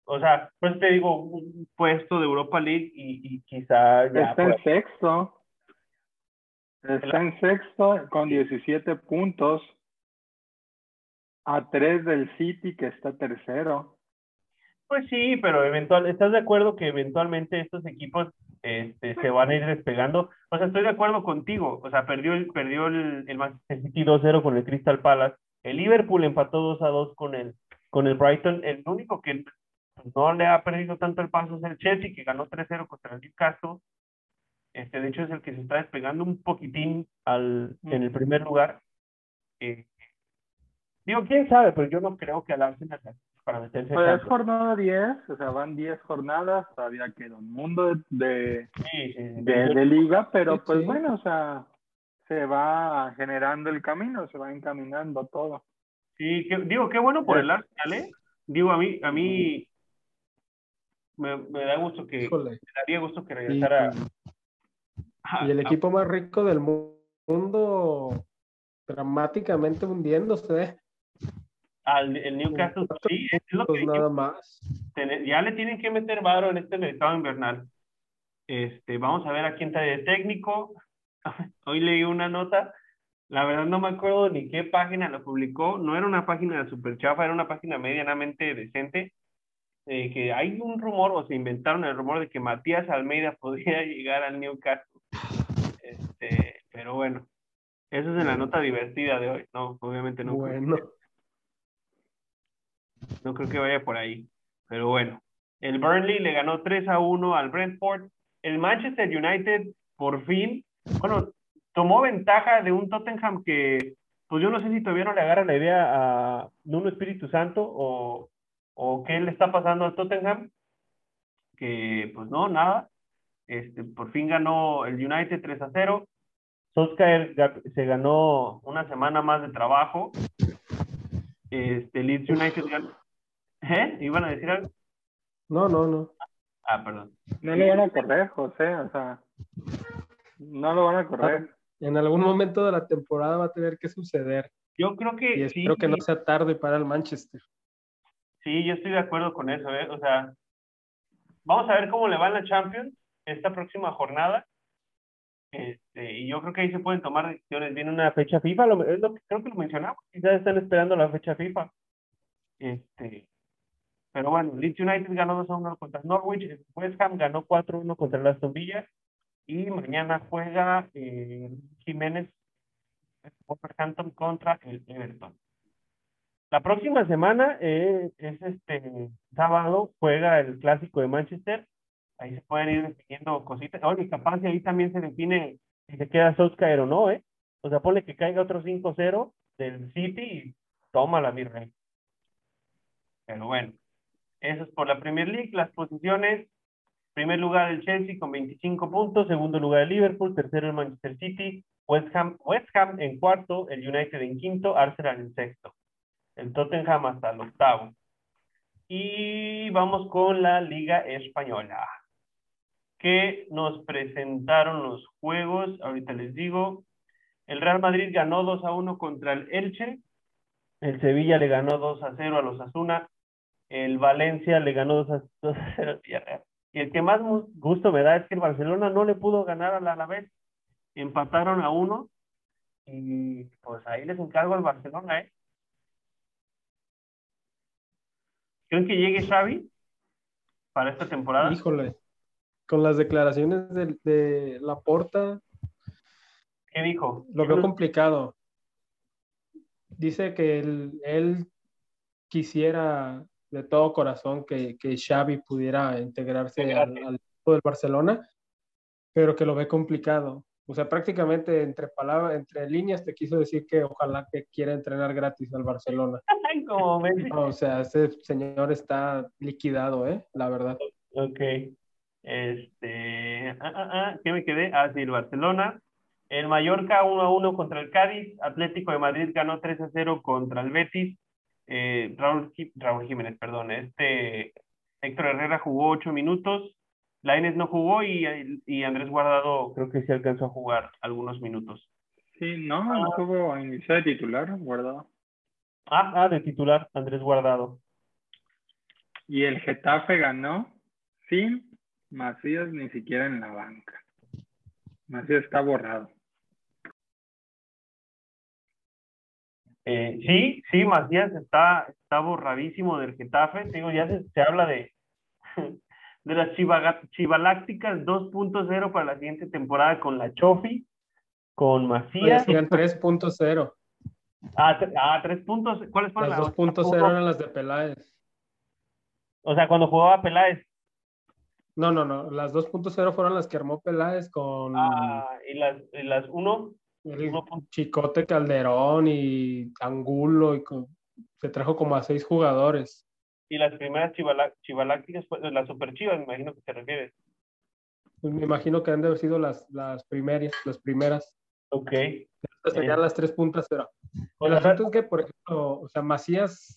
O sea, pues te digo, un puesto de Europa League y, y quizá ya Está en sexto. Está en sexto con 17 puntos. A 3 del City, que está tercero. Pues sí, pero eventual, ¿estás de acuerdo que eventualmente estos equipos este, se van a ir despegando? O sea, estoy de acuerdo contigo. O sea, perdió el, perdió el, el Manchester City 2-0 con el Crystal Palace. El Liverpool empató 2-2 con el, con el Brighton. El único que no le ha perdido tanto el paso es el Chelsea, que ganó 3-0 contra el Newcastle. Este, de hecho, es el que se está despegando un poquitín al, en el primer lugar. Eh, digo, quién sabe, pero yo no creo que al Arsenal para meterse Pues es tanto. jornada 10, o sea, van 10 jornadas, todavía queda un mundo de, de, Sí, sí, sí. de- de liga, pero pues bueno, o sea, se va generando el camino, se va encaminando todo. Sí, que- digo, qué bueno por el Arsenal, ¿eh? Digo, a mí, a mí me, me da gusto que, Híjole. me daría gusto que Y, regresara. a- y el a- equipo más rico del mu- mundo dramáticamente hundiéndose. al el Newcastle, sí, es lo que nada más. ya le tienen que meter varo en este mercado invernal. Este, vamos a ver a quién está de técnico. Hoy leí una nota, la verdad no me acuerdo ni qué página lo publicó, no era una página super chafa, era una página medianamente decente, eh, que hay un rumor, o se inventaron el rumor de que Matías Almeida podría llegar al Newcastle. Este, pero bueno, eso es en la nota divertida de hoy. No, obviamente no. Bueno, No creo que vaya por ahí. Pero bueno, el Burnley le ganó 3 a 1 al Brentford. El Manchester United, por fin, bueno, tomó ventaja de un Tottenham que, pues yo no sé si todavía no le agarra la idea a Nuno Espíritu Santo o, o qué le está pasando al Tottenham. Que, pues no, nada. Este, por fin ganó el United 3 a 0. Solskjaer se ganó una semana más de trabajo. Este, Leeds United ganó. ¿Eh? ¿Iban a decir algo? no, no, no. Ah, perdón. No lo van a correr, José, o sea, no lo van a correr. En algún momento de la temporada va a tener que suceder. Yo creo que Y sí, espero que no sea tarde para el Manchester. Sí, yo estoy de acuerdo con eso, ¿eh? O sea, vamos a ver cómo le va en la Champions esta próxima jornada. Este, y yo creo que ahí se pueden tomar decisiones. Viene una fecha FIFA, lo, que creo que lo mencionamos. Quizás están esperando la fecha FIFA. Este, pero bueno, Leeds United ganó 2 a 1 contra Norwich. West Ham ganó 4 a 1 contra Aston Villa. Y mañana juega eh, Jiménez Wolverhampton contra el Everton. La próxima semana eh, es este sábado, juega el clásico de Manchester. Ahí se pueden ir definiendo cositas. Oye, capaz y ahí también se define si se queda Solskjaer o no, ¿eh? O sea, ponle que caiga otro 5-0 del City y tómala, mi rey. Pero bueno, eso es por la Premier League. Las posiciones, primer lugar el Chelsea con 25 puntos, segundo lugar el Liverpool, tercero el Manchester City, West Ham, West Ham en cuarto, el United en quinto, Arsenal en sexto, el Tottenham hasta el octavo. Y vamos con la Liga Española, que nos presentaron los juegos, ahorita les digo, el Real Madrid ganó 2 a 1 contra el Elche, el Sevilla le ganó 2 a 0 a los Asuna, el Valencia le ganó 2 a, 2 a 0 al Villarreal. Y el que más gusto me da es que el Barcelona no le pudo ganar al Alavés. Empataron a uno y pues ahí les encargo al Barcelona, ¿eh? ¿Creen que llegue Xavi para esta temporada? Híjole, con las declaraciones de, de Laporta, ¿Qué dijo? lo veo complicado. Dice que él, él quisiera de todo corazón que, que Xavi pudiera integrarse al, Integrarse. al equipo del Barcelona, pero que lo ve complicado. O sea, prácticamente entre palabras, entre líneas te quiso decir que ojalá que quiera entrenar gratis al Barcelona. Ay, como Messi. O sea, ese señor está liquidado, ¿eh? La verdad. Ok. Este, ah, ah, ah, ¿qué me quedé? Ah, sí, el Barcelona. El Mallorca 1 a 1 contra el Cádiz, Atlético de Madrid ganó 3 a 0 contra el Betis, eh, Raúl, Raúl Jiménez, perdón, este Héctor Herrera jugó 8 minutos, Lainez no jugó y, y, Andrés Guardado creo que sí alcanzó a jugar algunos minutos. Sí, no, no ah. tuvo inicio de titular, Guardado. Ah, ah, de titular, Andrés Guardado. Y el Getafe ganó sin Macías ni siquiera en la banca. Macías está borrado. Eh, sí, sí, Macías está, está borradísimo del Getafe. Digo, ya se, habla de, de las Chivalácticas 2.0 para la siguiente temporada con la Chofi, con Macías. 3.0. Ah, ah, tres puntos. ¿Cuáles fueron las? 2.0 eran las de Peláez. O sea, cuando jugaba Peláez. No, no, no. Las 2.0 fueron las que armó Peláez con. Ah, ¿y las, y las 1? Chicote Calderón y Angulo. Y se trajo como a seis jugadores. ¿Y las primeras chivalácticas, las super chivas, me imagino que te refieres? Pues me imagino que han de haber sido las, las primeras, las primeras. Ok. Serían las 3.0. El asunto es que, por ejemplo, o sea, Macías,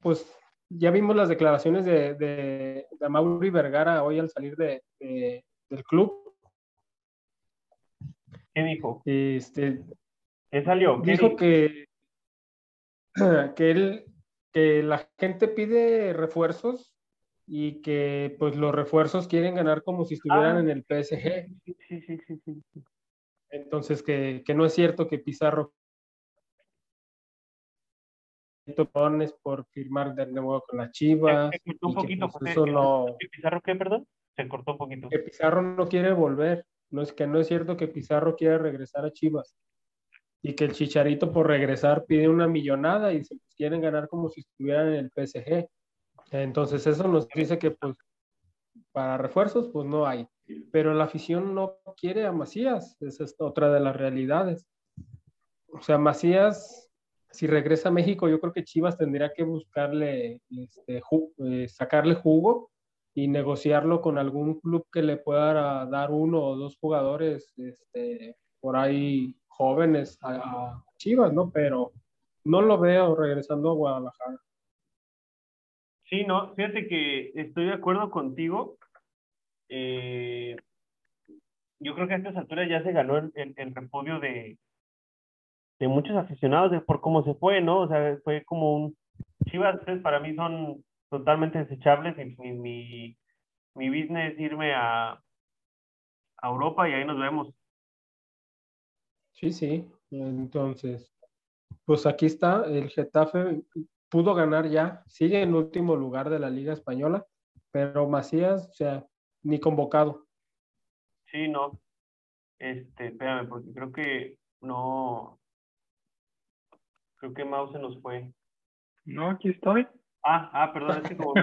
pues ya vimos las declaraciones de, de, de Mauri Vergara hoy al salir de, del club. ¿Qué dijo? Este, ¿Qué salió? dijo que, que, él, que la gente pide refuerzos y que pues los refuerzos quieren ganar como si estuvieran ah. en el PSG. Sí, sí, sí, sí. Entonces, que, que no es cierto que Pizarro por firmar de nuevo con la Chivas. Se, cortó un poquito. Que, ¿Pizarro qué, perdón? Se cortó un poquito. Que Pizarro no quiere volver. No es que no es cierto que Pizarro quiere regresar a Chivas. Y que el Chicharito por regresar pide una millonada y se quieren ganar como si estuvieran en el PSG. Entonces eso nos dice que pues para refuerzos pues no hay. Pero la afición no quiere a Macías. Esa es otra de las realidades. O sea, Macías si regresa a México, yo creo que Chivas tendría que buscarle, este, eh, sacarle jugo y negociarlo con algún club que le pueda dar uno o dos jugadores este, por ahí jóvenes a, Chivas, ¿no? Pero no lo veo regresando a Guadalajara. Sí, no, fíjate que estoy de acuerdo contigo. Eh, yo creo que a estas alturas ya se ganó el, el repudio de, de muchos aficionados de por cómo se fue, ¿no? O sea, fue como un... Chivas pues, para mí son totalmente desechables. Mi, mi, mi business es irme a, a Europa y ahí nos vemos. Sí, sí. Entonces, pues aquí está, el Getafe pudo ganar ya, sigue en último lugar de la Liga Española, pero Macías, o sea, ni convocado. Sí, no. Este, espérame, porque creo que no, Creo que Mao se nos fue. No, aquí estoy. Ah, ah, perdón, es que como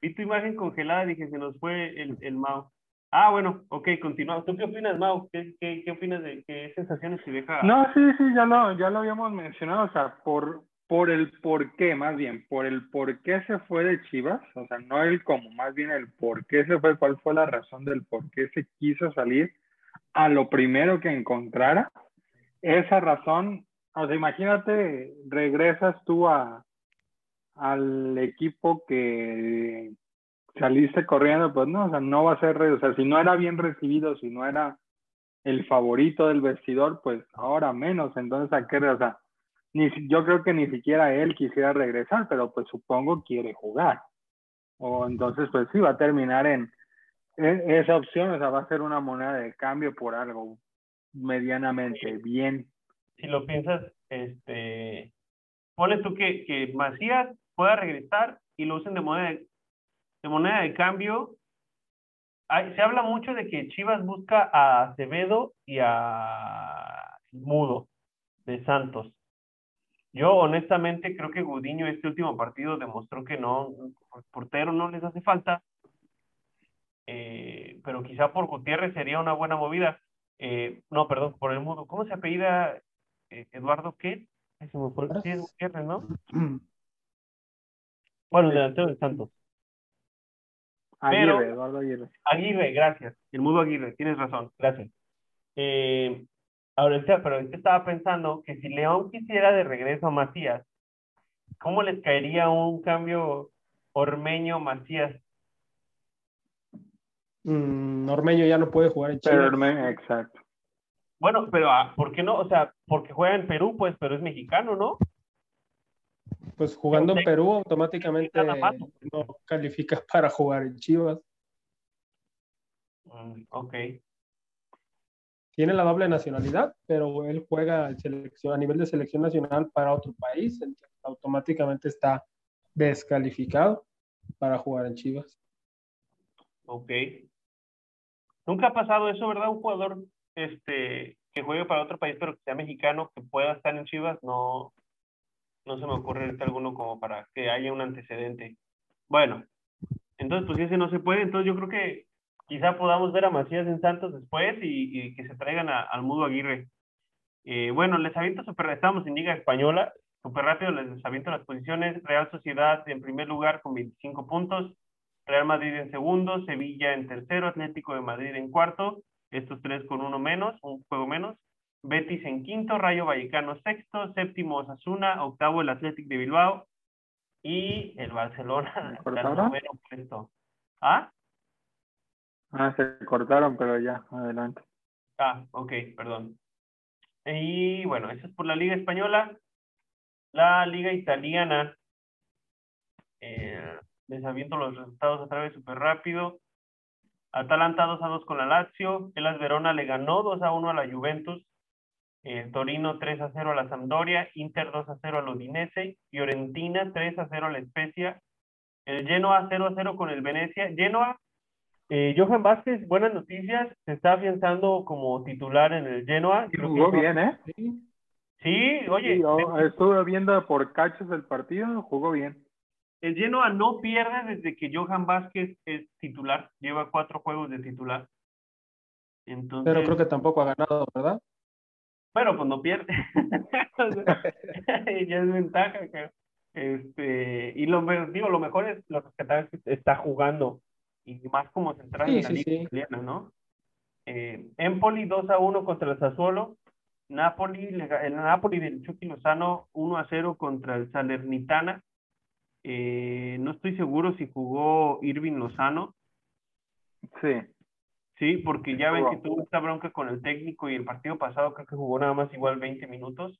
vi tu imagen congelada, dije, se nos fue el, el Mao. Ah, bueno, ok, continuamos. ¿Tú qué opinas, Mao? ¿Qué, qué, qué opinas de qué sensaciones se deja? No, sí, sí, ya lo, ya lo habíamos mencionado, o sea, por, por el por qué, más bien, por el por qué se fue de Chivas, o sea, no el cómo, más bien el por qué se fue, cuál fue la razón del por qué se quiso salir a lo primero que encontrara. Esa razón o sea, imagínate, regresas tú a, al equipo que saliste corriendo, pues no, o sea, no va a ser, o sea, si no era bien recibido, si no era el favorito del vestidor, pues ahora menos, entonces a qué, o sea, ni, yo creo que ni siquiera él quisiera regresar, pero pues supongo quiere jugar. O entonces, pues sí, va a terminar en, en esa opción, o sea, va a ser una moneda de cambio por algo medianamente bien si lo piensas, este, ponle tú que, que Macías pueda regresar y lo usen de moneda de, moneda de cambio. se habla mucho de que Chivas busca a Acevedo y a Mudo de Santos. Yo honestamente creo que Gudiño este último partido demostró que no, por portero no les hace falta, eh, pero quizá por Gutiérrez sería una buena movida. Eh, no, perdón, por el mudo. ¿Cómo se apellida eh, Eduardo qué? Se me fue ¿no? bueno, delantero de Santos. Aguirre, Eduardo Aguirre. Aguirre, gracias. El mudo Aguirre, tienes razón, gracias. Eh, ahora, pero yo estaba pensando que si León quisiera de regreso a Macías, ¿cómo les caería un cambio Ormeño-Macías? Mm, Ormeño ya no puede jugar en Chile. Pero Ormeño, exacto. Bueno, pero ah, ¿por qué no? O sea, porque juega en Perú, pues, pero es mexicano, ¿no? Pues jugando en Perú automáticamente no califica para jugar en Chivas. Mm, ok. Tiene la doble nacionalidad, pero él juega selección, a nivel de selección nacional para otro país, entonces automáticamente está descalificado para jugar en Chivas. Ok. Nunca ha pasado eso, ¿verdad? Un jugador este, que juegue para otro país, pero que sea mexicano, que pueda estar en Chivas, no, no se me ocurre alguno como para que haya un antecedente. Bueno, entonces pues ese no se puede, entonces yo creo que quizá podamos ver a Macías en Santos después y, que se traigan al Mudo Aguirre. Eh, bueno, les aviento super, estamos en Liga Española, súper rápido les aviento las posiciones, Real Sociedad en primer lugar con 25 puntos, Real Madrid en segundo, Sevilla en tercero, Atlético de Madrid en cuarto, estos tres con uno menos, un juego menos, Betis en quinto, Rayo Vallecano sexto, séptimo Osasuna, octavo el Atlético de Bilbao y el Barcelona puesto. ¿Ah? Ah, se cortaron, pero ya, adelante. Ah, ok, perdón. Y bueno, eso es por la Liga Española. La Liga Italiana. Eh, les aviento los resultados otra vez súper rápido. Atalanta 2 a 2 con la Lazio. Elas Verona le ganó 2 a 1 a la Juventus. Eh, Torino 3 a 0 a la Sampdoria. Inter 2 a 0 al Udinese. Fiorentina 3 a 0 a la Especia. El Genoa 0 a 0 con el Venecia. Genoa eh, Johan Vázquez, buenas noticias, se está afianzando como titular en el Genoa. jugó bien, ¿eh? Sí, oye. estuve viendo por cachos el partido, jugó bien. El Genoa no pierde desde que Johan Vázquez es titular, lleva cuatro juegos de titular. Entonces, Pero creo que tampoco ha ganado, ¿verdad? Pero pues no pierde. ya es ventaja. Este, y lo, digo, lo mejor es lo que está jugando y más como central en la liga italiana, ¿no? Eh, Empoli 2 a 1 contra el Sassuolo. Napoli, el Napoli del Chucky Lozano 1 a 0 contra el Salernitana. Eh, no estoy seguro si jugó Irving Lozano. Sí. Sí, porque ya ven que tuvo esta bronca con el técnico y el partido pasado creo que jugó nada más igual 20 minutos.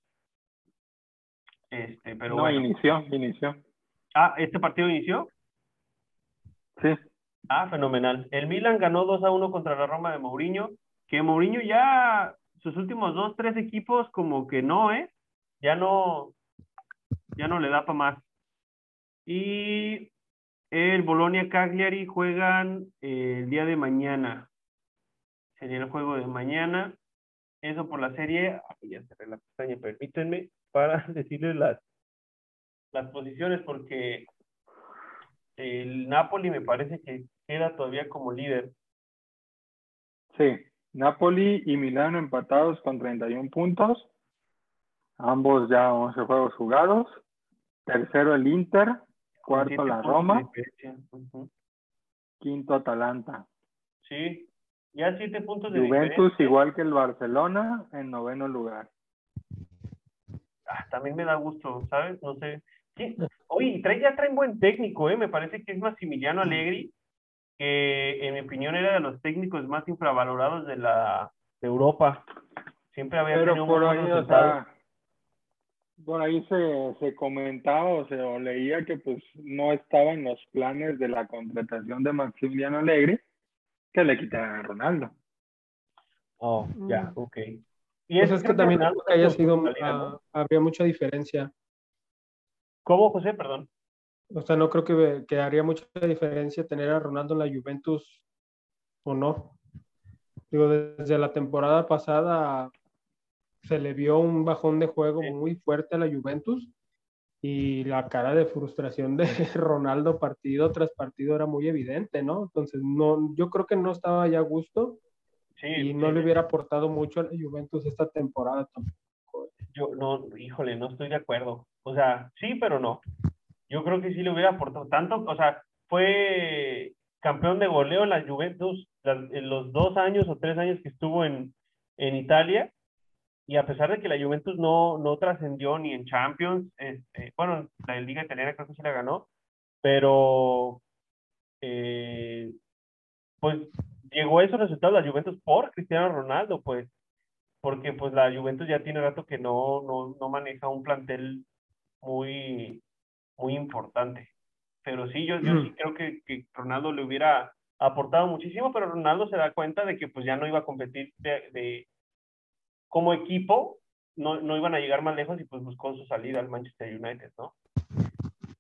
Este, pero no, inició, inició. Ah, ¿este partido inició? Sí. Ah, fenomenal. El Milan ganó 2 a 1 contra la Roma de Mourinho, que Mourinho ya sus últimos dos, tres equipos como que no, ¿eh? Ya no, ya no le da para más. Y el Bolonia Cagliari juegan el día de mañana. Sería el juego de mañana. Eso por la serie. ya cerré la pestaña, permítanme para decirles las, las posiciones porque el Napoli me parece que queda todavía como líder. Sí, Napoli y Milano empatados con 31 puntos. Ambos ya 11 juegos jugados. Tercero el Inter, cuarto la Roma, quinto Atalanta. Sí, ya siete puntos de Juventus igual que el Barcelona en noveno lugar. Ah, también me da gusto, ¿sabes? No sé. Oye, trae, ya traen buen técnico, ¿eh? Me parece que es Massimiliano Allegri, que en mi opinión era de los técnicos más infravalorados de la de Europa. Siempre había Pero tenido por ahí, o por ahí se, se comentaba o se o leía que pues no estaba en los planes de la contratación de Maximiliano Allegri que le quitaran a Ronaldo. Oh, ya, mm. ok. Y eso pues es que también que haya sido, ah, habría mucha diferencia ¿Cómo, José? Perdón. O sea, no creo que, que haría mucha diferencia tener a Ronaldo en la Juventus o no. Digo, desde la temporada pasada se le vio un bajón de juego muy fuerte a la Juventus y la cara de frustración de Ronaldo partido tras partido era muy evidente, ¿no? Entonces, no, yo creo que no estaba ya a gusto y no le hubiera aportado mucho a la Juventus esta temporada tampoco. Yo no, híjole, no estoy de acuerdo. O sea, sí, pero no. Yo creo que sí le hubiera aportado tanto, o sea, fue campeón de goleo en la Juventus en los dos años o tres años que estuvo en, en Italia. Y a pesar de que la Juventus no, no trascendió ni en Champions, este, bueno, la Liga Italiana creo que sí la ganó, pero eh, pues llegó a esos resultados la Juventus por Cristiano Ronaldo, pues, porque pues la Juventus ya tiene rato que no, no, no maneja un plantel muy, muy importante. Pero sí, yo, yo sí creo que, que, Ronaldo le hubiera aportado muchísimo, pero Ronaldo se da cuenta de que pues ya no iba a competir de, como equipo, no, no iban a llegar más lejos y pues buscó su salida al Manchester United, ¿no?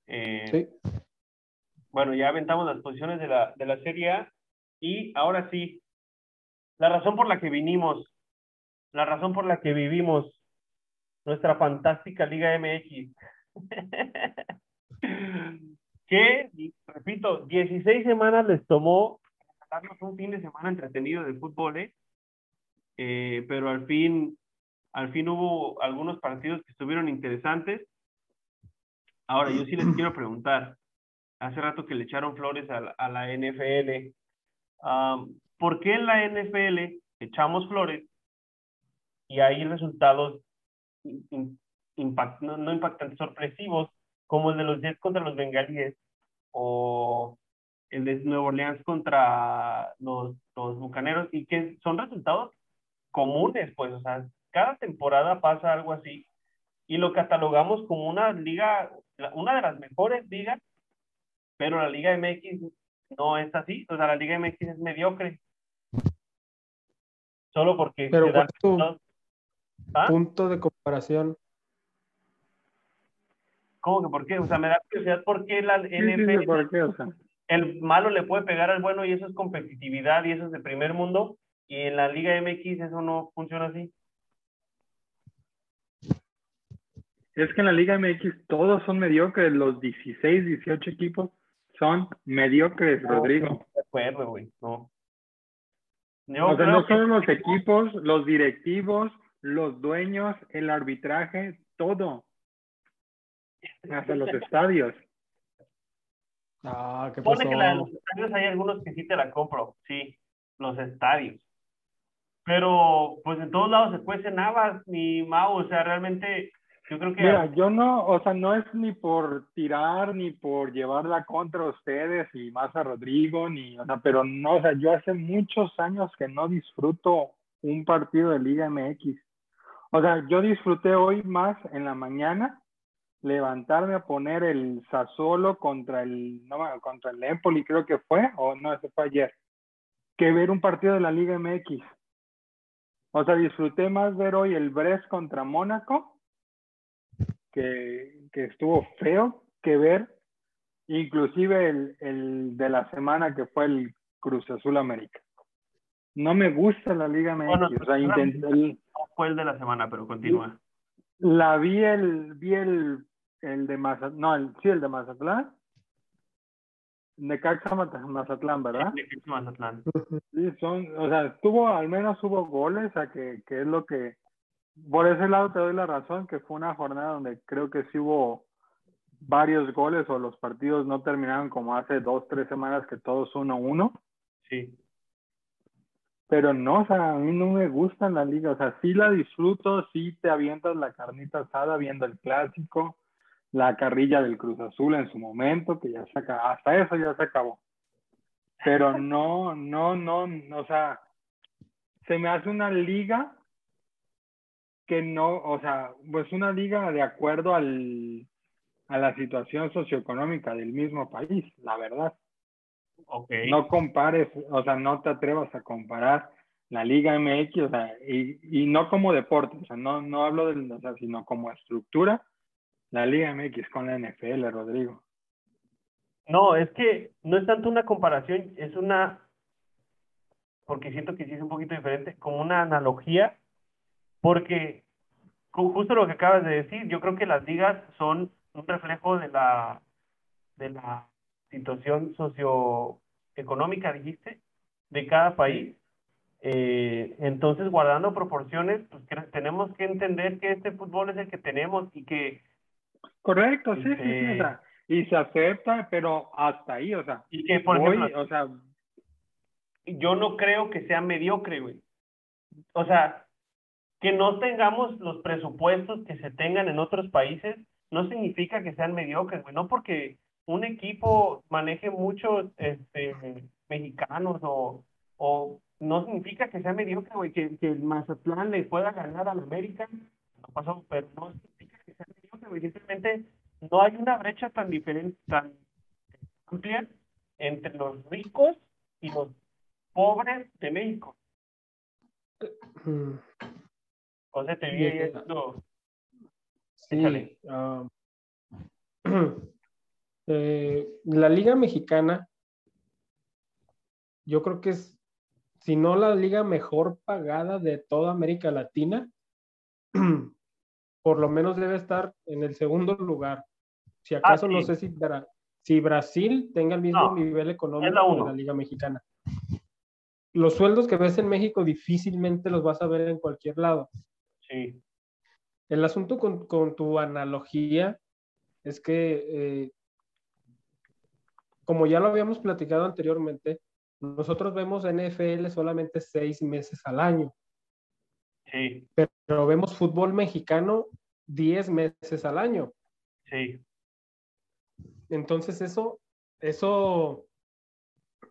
Eh, sí. Bueno, ya aventamos las posiciones de la, de la Serie A y ahora sí, la razón por la que vinimos, la razón por la que vivimos nuestra fantástica Liga MX. que, repito, 16 semanas les tomó darnos un fin de semana entretenido de fútbol, ¿eh? ¿eh? pero al fin, al fin hubo algunos partidos que estuvieron interesantes. Ahora, yo sí les quiero preguntar, hace rato que le echaron flores a la, a la NFL, ¿por qué en la NFL echamos flores y hay resultados impact, no, impactantes, sorpresivos, como el de los Jets contra los Bengalíes o el de Nueva Orleans contra los, los Bucaneros y que son resultados comunes, pues, o sea, cada temporada pasa algo así y lo catalogamos como una liga, una de las mejores ligas, pero la Liga MX no es así, o sea, la Liga MX es mediocre. Solo porque... Pero ¿Ah? punto de comparación ¿Cómo que por qué? O sea, me da curiosidad por qué la NFL. El malo le puede pegar al bueno y eso es competitividad y eso es de primer mundo. Y en la Liga MX eso no funciona así. Es que en la Liga MX todos son mediocres. Los 16, 18 equipos son mediocres, Rodrigo. De acuerdo, güey. No. o sea, no son los equipos, los directivos, los dueños, el arbitraje, todo hasta los estadios. Ah, ¿qué Pone que en los estadios hay algunos que sí te la compro, sí, los estadios. Pero, pues en todos lados se cuecen habas, ni Mau, o sea, realmente yo creo que... Mira, yo no, o sea, no es ni por tirar, ni por llevarla contra ustedes y más a Rodrigo, ni, o sea, pero no, o sea, yo hace muchos años que no disfruto un partido de Liga MX. O sea, yo disfruté hoy más en la mañana levantarme a poner el Sassuolo contra el, no, contra el Empoli, creo que fue, o no, ese fue ayer, que ver un partido de la Liga MX. O sea, disfruté más ver hoy el Brest contra Mónaco, que, que estuvo feo, que ver inclusive el, el, de la semana que fue el Cruz Azul América. No me gusta la Liga MX. o sea, intenté el... Fue el de la semana, pero continúa. La vi el, vi el el de Mazatlán, no, el, sí, el de Mazatlán. Necaxa Mazatlán, ¿verdad? Necaxa Mazatlán. Sí, son, o sea, estuvo, al menos hubo goles, a que, que es lo que, por ese lado te doy la razón, que fue una jornada donde creo que sí hubo varios goles o los partidos no terminaron como hace dos, tres semanas que todos uno uno. Sí. Pero no, o sea, a mí no me gusta la liga, o sea, sí la disfruto, sí te avientas la carnita asada viendo el clásico, la carrilla del Cruz Azul en su momento, que ya se acabó, hasta eso ya se acabó. Pero no, no, no, no, o sea, se me hace una liga que no, o sea, pues una liga de acuerdo al, a la situación socioeconómica del mismo país, la verdad. Okay. No compares, o sea, no te atrevas a comparar la Liga MX, o sea, y, y no como deporte, o sea, no, no hablo de, o sea, sino como estructura, la Liga MX con la NFL, Rodrigo. No, es que no es tanto una comparación, es una, porque siento que sí es un poquito diferente, como una analogía, porque justo lo que acabas de decir, yo creo que las ligas son un reflejo de la, de la situación socioeconómica, dijiste, de cada país. Eh, entonces, guardando proporciones, pues tenemos que entender que este fútbol es el que tenemos y que Correcto, sí, sí, sí. O sea, y se acepta, pero hasta ahí, o sea, Y que, por voy, ejemplo, o sea, yo no creo que sea mediocre, güey. O sea, que no tengamos los presupuestos que se tengan en otros países no significa que sean mediocres, güey. No porque un equipo maneje muchos este, mexicanos o, o no significa que sea mediocre, güey. Que, que el Mazatlán le pueda ganar al América, no pasó, pero no no hay una brecha tan diferente, tan amplia entre los ricos y los pobres de México. José, te vi ahí esto. Sí. Ah, eh, la Liga Mexicana, yo creo que es, si no la liga mejor pagada de toda América Latina, por lo menos debe estar en el segundo lugar. Si acaso no Ah, sí. sé si, si Brasil tenga el mismo No, nivel económico de la Liga Mexicana. Los sueldos que ves en México difícilmente los vas a ver en cualquier lado. Sí, El asunto con, con tu analogía es que, eh, como ya lo habíamos platicado anteriormente, nosotros vemos NFL solamente seis meses al año, sí, pero vemos fútbol mexicano diez meses al año. sí. Entonces eso, eso,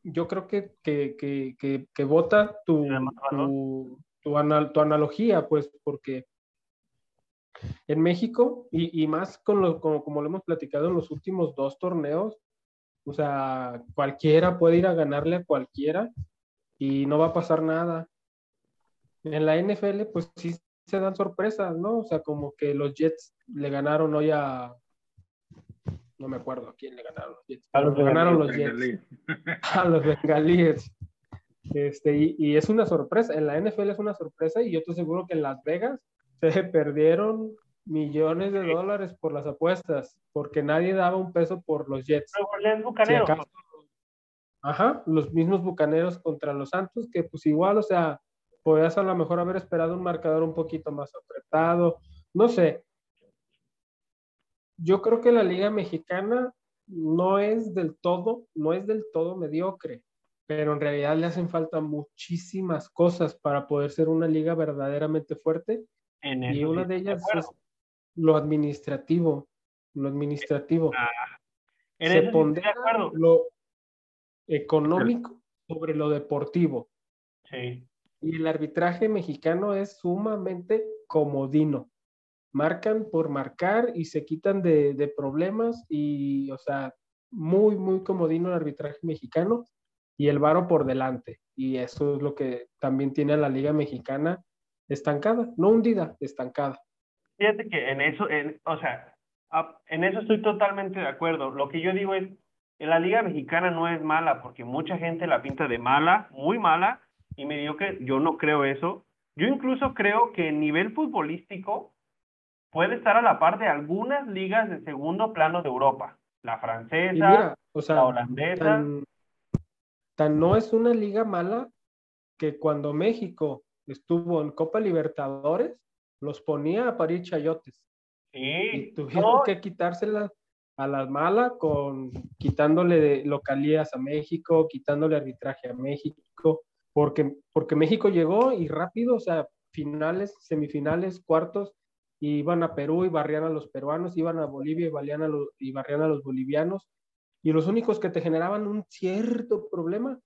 yo creo que, que, que, que, que bota tu, tu, tu, anal- tu analogía, pues, porque en México, y, y más con lo, como, como lo hemos platicado en los últimos dos torneos, o sea, cualquiera puede ir a ganarle a cualquiera y no va a pasar nada. En la NFL, pues sí se dan sorpresas, ¿no? O sea, como que los Jets le ganaron hoy a... No me acuerdo a quién le ganaron los Jets. A los le ganaron los. Jets a los bengalíes. Este, y, y es una sorpresa. En la NFL es una sorpresa y yo estoy seguro que en Las Vegas se perdieron millones de dólares por las apuestas, porque nadie daba un peso por los Jets. Si acaso- ajá, los mismos bucaneros contra los Santos, que pues igual, o sea, podías a lo mejor haber esperado un marcador un poquito más apretado, no sé. Yo creo que la Liga Mexicana no es del todo, no es del todo mediocre, pero en realidad le hacen falta muchísimas cosas para poder ser una liga verdaderamente fuerte En y una de ellas es lo administrativo, lo administrativo. En Se estoy de pondera acuerdo. lo económico sobre lo deportivo. Sí, Y el arbitraje mexicano es sumamente comodino. Marcan por marcar y se quitan de, de problemas y, o sea, muy, muy comodino el arbitraje mexicano y el varo por delante. Y eso es lo que también tiene a la Liga Mexicana estancada, no hundida, estancada. Fíjate que en eso, en, o sea, en eso estoy totalmente de acuerdo. Lo que yo digo es, en la Liga Mexicana no es mala, porque mucha gente la pinta de mala, muy mala, y me digo que yo no creo eso. Yo incluso creo que el nivel futbolístico puede estar a la par de algunas ligas de segundo plano de Europa. La francesa, mira, o sea, la holandesa. tan, tan no es una liga mala que cuando México estuvo en Copa Libertadores, los ponía a parir chayotes. Y tuvieron no, que quitársela a la mala con quitándole de localías a México, quitándole arbitraje a México, porque, porque México llegó y rápido, o sea, finales, semifinales, cuartos, y iban a Perú y barrían a los peruanos, iban a Bolivia y, barrían a los, y barrían a los bolivianos, y los únicos que te generaban un cierto problema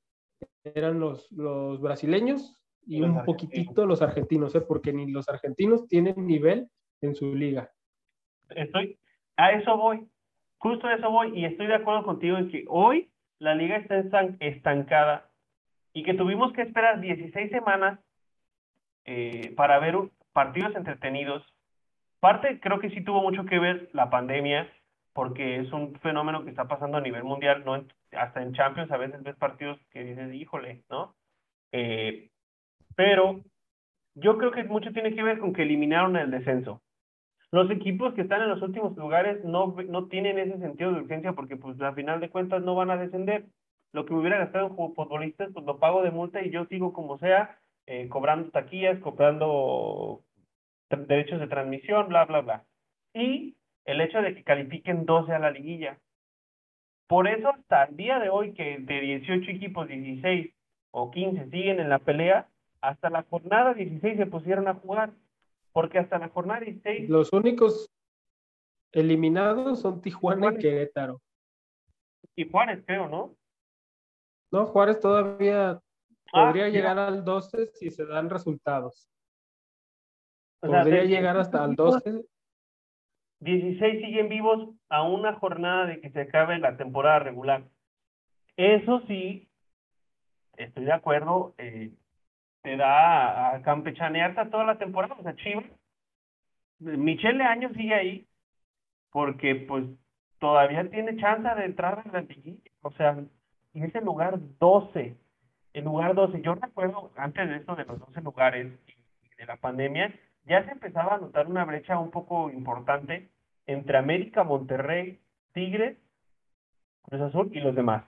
eran los, los brasileños y los un argentinos. poquitito los argentinos, ¿eh? porque ni los argentinos tienen nivel en su liga. estoy, a eso voy, justo a eso voy, y estoy de acuerdo contigo en que hoy la liga está estan- estancada y que tuvimos que esperar 16 semanas eh, para ver partidos entretenidos. Parte creo que sí tuvo mucho que ver la pandemia, porque es un fenómeno que está pasando a nivel mundial, no hasta en Champions a veces ves partidos que dices, híjole, ¿no? Eh, pero yo creo que mucho tiene que ver con que eliminaron el descenso. Los equipos que están en los últimos lugares no, no tienen ese sentido de urgencia porque pues a final de cuentas no van a descender. Lo que me hubiera gastado en futbolistas pues lo pago de multa y yo sigo como sea, eh, cobrando taquillas, cobrando derechos de transmisión, bla, bla, bla. Y el hecho de que califiquen 12 a la liguilla. Por eso hasta el día de hoy que de 18 equipos, 16 o 15 siguen en la pelea, hasta la jornada 16 se pusieron a jugar, porque hasta la jornada 16... Los únicos eliminados son Tijuana y Querétaro. Y Juárez, creo, ¿no? No, Juárez todavía ah, podría llegar al 12 si se dan resultados. podría llegar hasta el 12. 16 siguen vivos a una jornada de que se acabe la temporada regular. Eso sí, estoy de acuerdo, eh, te da a, campechanear hasta toda la temporada, o sea, Chivas. Michelle Año sigue ahí, porque pues todavía tiene chance de entrar en la liguilla, o sea, en ese lugar 12, el lugar 12, yo recuerdo antes de esto de los 12 lugares y de la pandemia, ya se empezaba a notar una brecha un poco importante entre América, Monterrey, Tigres, Cruz Azul y los demás.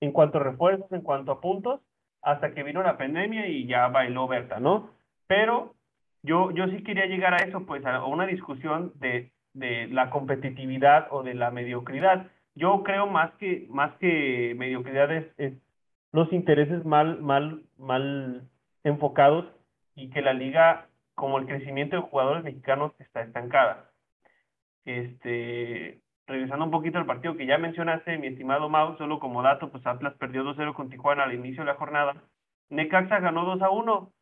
En cuanto a refuerzos, en cuanto a puntos, hasta que vino la pandemia y ya bailó Berta, ¿no? Pero yo, yo sí quería llegar a eso, pues a una discusión de, de la competitividad o de la mediocridad. Yo creo más que, más que mediocridad es, los intereses mal, mal, mal enfocados y que la liga, como el crecimiento de jugadores mexicanos, está estancada. Este, revisando un poquito el partido que ya mencionaste, mi estimado Mau, solo como dato, pues Atlas perdió 2-0 con Tijuana al inicio de la jornada. Necaxa ganó 2-1.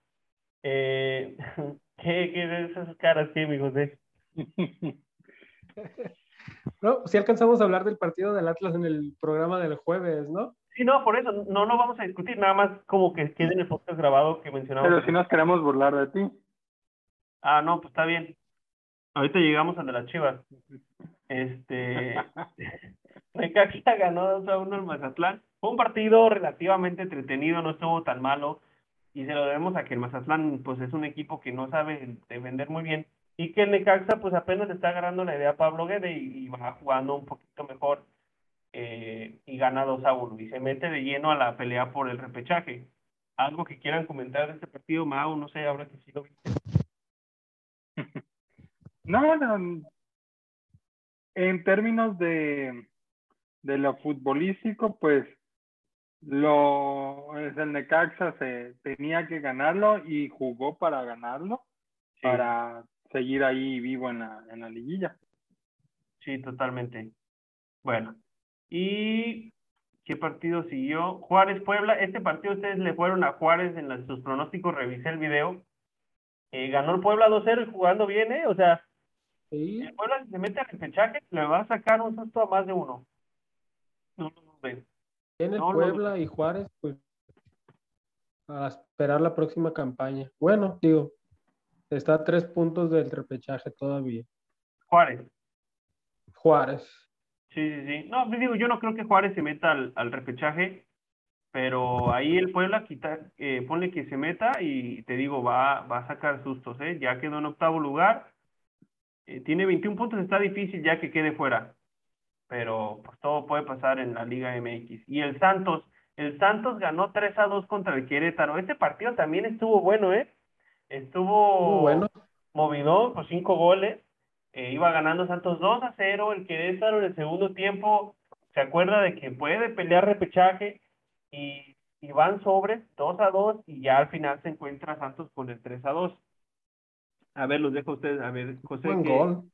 Eh, ¿Qué, qué esas caras que, mi José? No, si alcanzamos a hablar del partido del Atlas en el programa del jueves, ¿no? Sí, no, por eso, no no vamos a discutir, nada más como que quede en el podcast grabado que mencionamos. Pero si nos queremos burlar de ti. Ah, no, pues está bien. Ahorita llegamos al de las Chivas. Este. Necaxa ganó 2 a 1 al Mazatlán. Fue un partido relativamente entretenido, no estuvo tan malo. Y se lo debemos a que el Mazatlán, pues es un equipo que no sabe defender muy bien. Y que el Necaxa, pues apenas está agarrando la idea a Pablo Guede y, va jugando un poquito mejor. Eh, y gana 2 a 1. Y se mete de lleno a la pelea por el repechaje. Algo que quieran comentar de este partido, Mau, no sé, ahora que sí lo viste. No, no, en términos de, de lo futbolístico, pues lo el Necaxa se tenía que ganarlo y jugó para ganarlo para seguir ahí vivo en la, en la liguilla. Sí, totalmente. Bueno, ¿y qué partido siguió? Juárez Puebla. Este partido ustedes le fueron a Juárez en sus pronósticos, revisé el video. Eh, ganó el Puebla 2-0 y jugando bien, ¿eh? O sea, Sí. El Puebla se mete al repechaje, le va a sacar un susto a más de uno. No lo ven. Tiene Puebla y Juárez, pues, a esperar la próxima campaña. Bueno, digo, está a tres puntos del repechaje todavía. Juárez. Juárez. Sí, sí, sí. No, pues digo, yo no creo que Juárez se meta al, al repechaje, pero ahí el Puebla quita, eh, ponle que se meta y te digo, va, va a sacar sustos, ¿eh? Ya quedó en octavo lugar eh, tiene 21 puntos, está difícil ya que quede fuera, pero pues todo puede pasar en la Liga MX. Y el Santos, el Santos ganó 3 a 2 contra el Querétaro. Este partido también estuvo bueno, ¿eh? Estuvo bueno. movido, con 5 goles. Eh, iba ganando Santos 2 a 0. El Querétaro en el segundo tiempo se acuerda de que puede pelear repechaje y, y van sobre 2 a 2 y ya al final se encuentra Santos con el 3 a 2. A ver, los dejo a ustedes. A ver, José. Buen gol.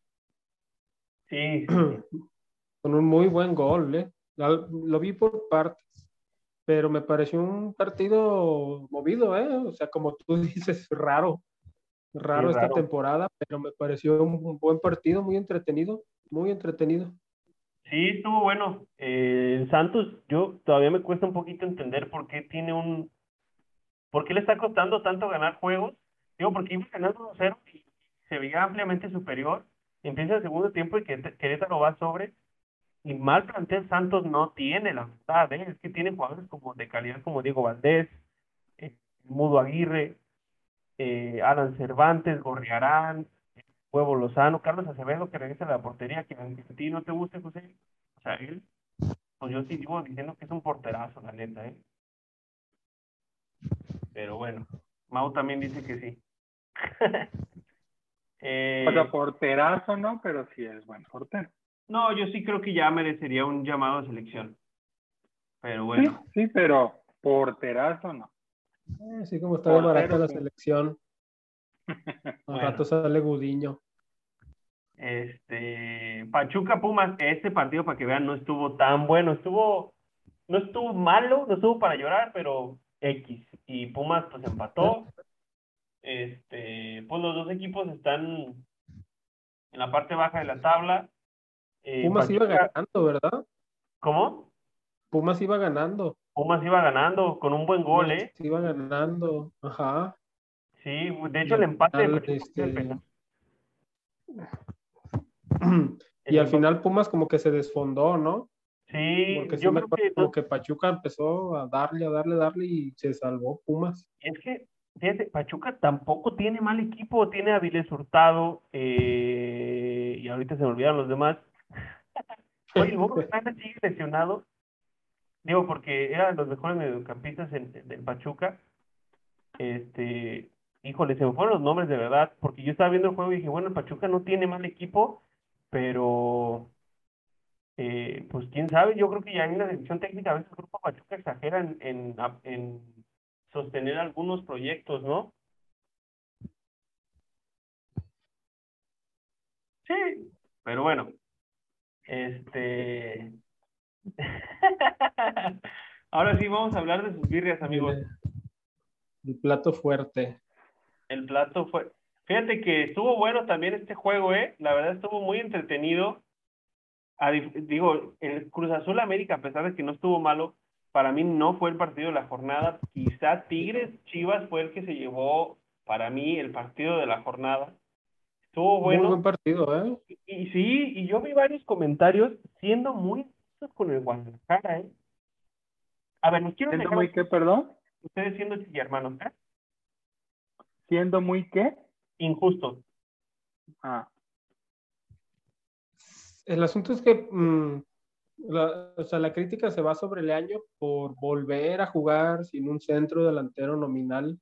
Sí. Con un muy buen gol, ¿eh? Lo vi por partes, pero me pareció un partido movido, ¿eh? O sea, como tú dices, raro. Raro esta temporada, pero me pareció un buen partido, muy entretenido, muy entretenido. Sí, estuvo bueno. Eh, Santos, yo todavía me cuesta un poquito entender por qué tiene un. ¿Por qué le está costando tanto ganar juegos? Digo, porque iba ganando 1-0 y se veía ampliamente superior. Empieza el segundo tiempo y Querétaro va sobre. Y mal plantel Santos no tiene, la verdad. ¿eh? Es que tiene jugadores como de calidad como Diego Valdés, eh, Mudo Aguirre, eh, Alan Cervantes, Gorriarán, Huevo Lozano, Carlos Acevedo que regresa a la portería, que a ti no te guste, José. O sea, él, pues yo sí digo diciendo que es un porterazo, la neta, ¿eh? Pero bueno, Mau también dice que sí. eh, o sea, porterazo, ¿no? Pero sí es buen portero. No, yo sí creo que ya merecería un llamado a selección. Pero bueno. Sí, sí, pero porterazo no. Eh, como está barata la selección. Al rato sale Gudiño. Este, Pachuca Pumas, este partido para que vean no estuvo tan bueno, estuvo, no estuvo malo, no estuvo para llorar, pero X. Y Pumas pues empató. Este, pues los dos equipos están en la parte baja de la tabla. Eh, Pumas iba ganando, ¿verdad? ¿Cómo? Pumas iba ganando. Pumas iba ganando con un buen gol, ¿eh? Iba ganando, ajá. Sí, de hecho el empate este... Y al final Pumas como que se desfondó, ¿no? Sí, Porque yo creo que... como que Pachuca empezó a darle, a darle, a darle y se salvó Pumas. Es que, fíjate, Pachuca tampoco tiene mal equipo, tiene a Avilés Hurtado eh, y ahorita se me olvidaron los demás. Oye, Hugo sigue lesionado. Digo, porque eran los mejores mediocampistas en, del Pachuca. Este, híjole, se me fueron los nombres de verdad, porque yo estaba viendo el juego y dije, bueno, el Pachuca no tiene mal equipo, pero eh, pues quién sabe, yo creo que ya en la dirección técnica a veces el Grupo Pachuca exagera en, en, en sostener algunos proyectos, ¿no? Sí, pero bueno, este... Ahora sí vamos a hablar de sus birrias, amigos. El plato fuerte. El plato fue. Fíjate que estuvo bueno también este juego, ¿eh? La verdad estuvo muy entretenido. digo, el Cruz Azul América, a pesar de que no estuvo malo, para mí no fue el partido de la jornada. Quizá Tigres Chivas fue el que se llevó, para mí, el partido de la jornada. Estuvo bueno. Muy buen partido, ¿eh? Y, sí, y yo vi varios comentarios siendo muy con el Guadalajara, ¿eh? A ver, nos quiero ¿Siendo muy qué, perdón? Ustedes siendo hermanos, ¿eh? ¿Siendo muy qué? Injusto. Ah. El asunto es que mm, la, o sea, la crítica se va sobre el año por volver a jugar sin un centro delantero nominal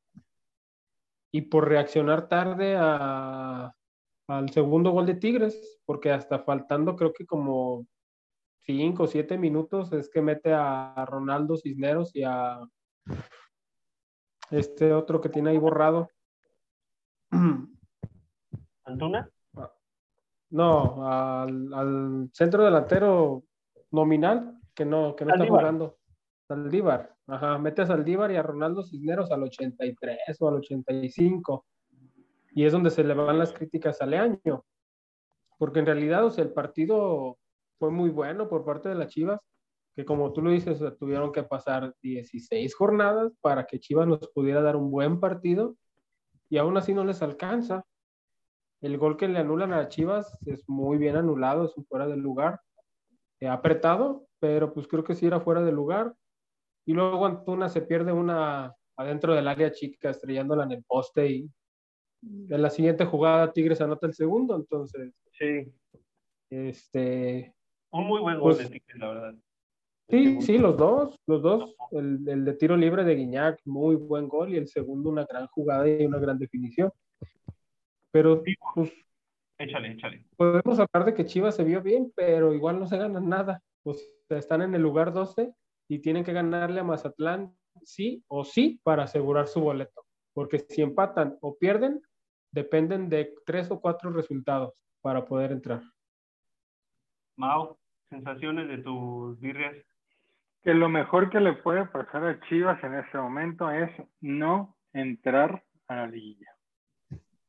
y por reaccionar tarde a, al segundo gol de Tigres, porque hasta faltando creo que como cinco o siete minutos es que mete a Ronaldo Cisneros y a este otro que tiene ahí borrado. ¿Antuna? No, al, centro delantero nominal que no, que no está jugando. Saldívar. Ajá, mete a Saldívar y a Ronaldo Cisneros al 83 o al 85. Y es donde se le van las críticas al año. Porque en realidad, el partido fue muy bueno por parte de las Chivas, que como tú lo dices, tuvieron que pasar 16 jornadas para que Chivas nos pudiera dar un buen partido y aún así no les alcanza. El gol que le anulan a Chivas es muy bien anulado, es un fuera del lugar. ha apretado, pero pues creo que sí era fuera de lugar. Y luego Antuna se pierde una adentro del área chica, estrellándola en el poste y en la siguiente jugada Tigres anota el segundo, entonces. Sí. Este. Un muy buen gol pues de Tigres, la verdad. Sí, sí, los dos, los dos. El, el, de tiro libre de Guiñac, muy buen gol, y el segundo una gran jugada y una gran definición. Pero, pues, échale, échale. Podemos hablar de que Chivas se vio bien, pero igual no se ganan nada. Pues están en el lugar 12 y tienen que ganarle a Mazatlán sí o sí para asegurar su boleto. Porque si empatan o pierden, dependen de tres o cuatro resultados para poder entrar. Mau, sensaciones de tus birrias. Que lo mejor que le puede pasar a Chivas en este momento es no entrar a la liguilla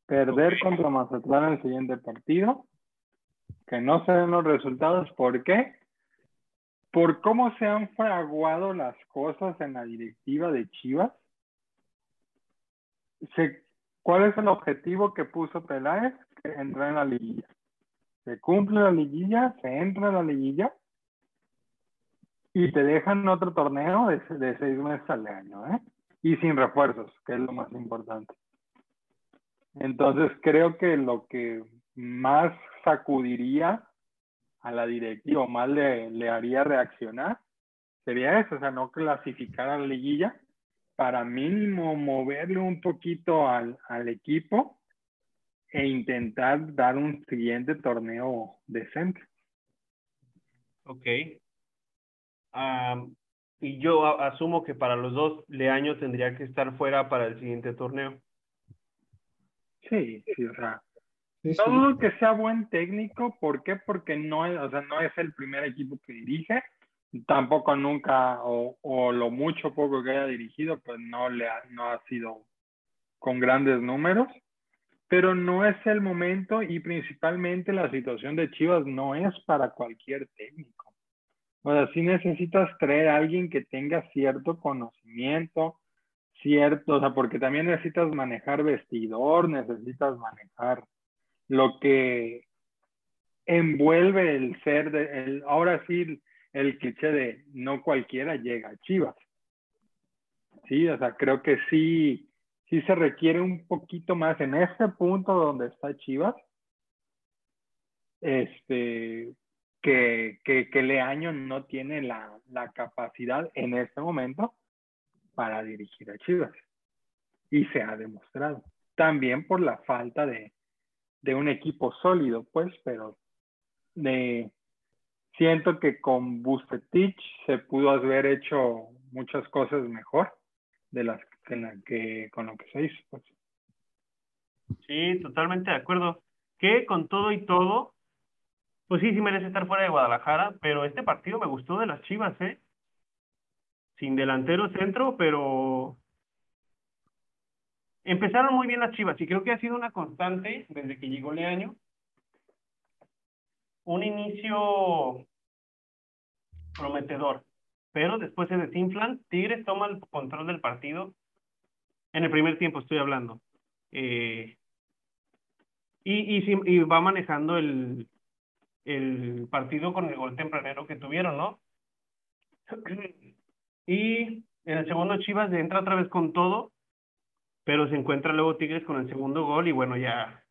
perder contra Mazatlán en el siguiente partido, que no se den los resultados. ¿Por qué? Por cómo se han fraguado las cosas en la directiva de Chivas. ¿Cuál es el objetivo que puso Peláez? Que entra en la liguilla. Se cumple la liguilla, se entra en la liguilla y te dejan otro torneo de, de seis meses al año, ¿eh? Y sin refuerzos, que es lo más importante. Entonces creo que lo que más sacudiría a la directiva o más le, haría reaccionar sería eso, o sea, no clasificar a la liguilla para mínimo moverle un poquito al, al equipo e intentar dar un siguiente torneo decente. Ok. y yo asumo que para los dos, Leaño tendría que estar fuera para el siguiente torneo. Sí, sí, o sea, todo que sea buen técnico, ¿por qué? Porque no es, o sea, no es el primer equipo que dirige, tampoco nunca, o, o lo mucho poco que haya dirigido, pues no le ha, no ha sido con grandes números, pero no es el momento y principalmente la situación de Chivas no es para cualquier técnico. O sea, sí necesitas traer a alguien que tenga cierto conocimiento, cierto, o sea, porque también necesitas manejar vestidor, necesitas manejar lo que envuelve el ser de, el, ahora sí, el cliché de no cualquiera llega a Chivas. Sí, o sea, creo que sí, sí se requiere un poquito más en este punto donde está Chivas, este, que, que, que Leaño no tiene la, la capacidad en este momento para dirigir a Chivas. Y se ha demostrado. También por la falta de, de un equipo sólido, pues, pero de, siento que con Bustetich se pudo haber hecho muchas cosas mejor de las que con lo que se hizo. Pues. Sí, totalmente de acuerdo. Que con todo y todo, pues sí, sí merece estar fuera de Guadalajara, pero este partido me gustó de las Chivas, ¿eh? Sin delantero centro, pero empezaron muy bien las Chivas y creo que ha sido una constante desde que llegó Leaño. Un inicio prometedor, pero después se desinflan. Tigres toma el control del partido en el primer tiempo estoy hablando. Eh, y, y, y, va manejando el, el partido con el gol tempranero que tuvieron, ¿no? Y en el segundo Chivas entra otra vez con todo, pero se encuentra luego Tigres con el segundo gol y bueno, ya.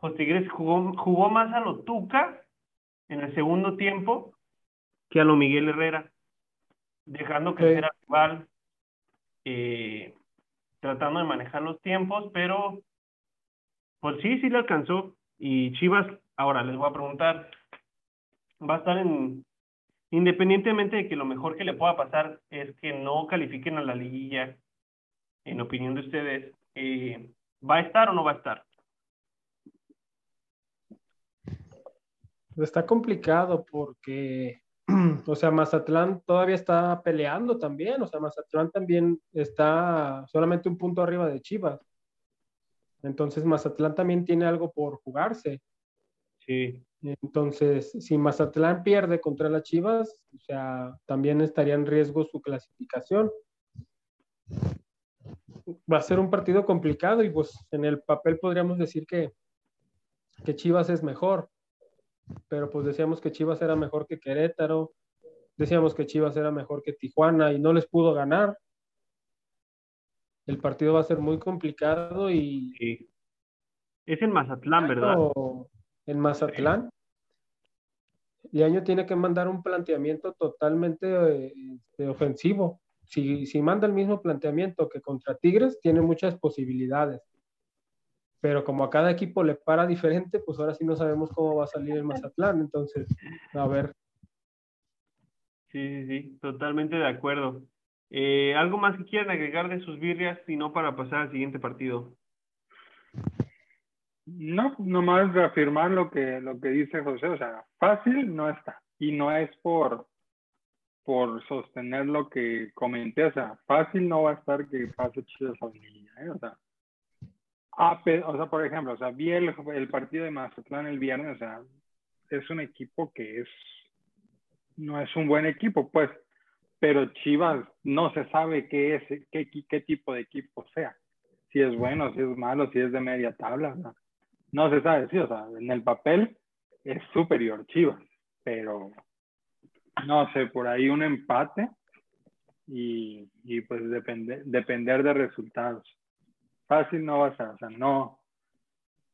Pues Tigres jugó, jugó más a lo Tuca en el segundo tiempo que a lo Miguel Herrera, dejando que era rival. Eh, tratando de manejar los tiempos, pero pues sí, sí le alcanzó. Y Chivas, ahora les voy a preguntar, va a estar en, independientemente de que lo mejor que le pueda pasar es que no califiquen a la liguilla, en opinión de ustedes, eh, ¿va a estar o no va a estar? Está complicado porque o sea, Mazatlán todavía está peleando también, o sea, Mazatlán también está solamente un punto arriba de Chivas. Entonces, Mazatlán también tiene algo por jugarse. Sí. Entonces, si Mazatlán pierde contra las Chivas, o sea, también estaría en riesgo su clasificación. Va a ser un partido complicado y pues en el papel podríamos decir que, que Chivas es mejor pero pues decíamos que Chivas era mejor que Querétaro, decíamos que Chivas era mejor que Tijuana y no les pudo ganar. El partido va a ser muy complicado y... Es en Mazatlán, ¿verdad? En Mazatlán. Y año tiene que mandar un planteamiento totalmente este, ofensivo. Si, si manda el mismo planteamiento que contra Tigres, tiene muchas posibilidades pero como a cada equipo le para diferente, pues ahora sí no sabemos cómo va a salir el Mazatlán, entonces, a ver. Sí, sí, sí, totalmente de acuerdo. Eh, ¿Algo más que quieran agregar de sus birrias, si no para pasar al siguiente partido? No, nomás reafirmar lo que, lo que dice José, o sea, fácil no está, y no es por, por sostener lo que comenté, o sea, fácil no va a estar que pase chido esa ¿eh? o sea, Ah, o sea, por ejemplo, o sea, vi el, el, partido de Mazatlán el viernes, o sea, es un equipo que es, no es un buen equipo, pues, pero Chivas no se sabe qué es, qué, qué tipo de equipo sea, si es bueno, si es malo, si es de media tabla, no, se sabe, sí, o sea, en el papel es superior Chivas, pero no sé, por ahí un empate y, y pues depende, depender de resultados fácil no va a estar, o sea, no,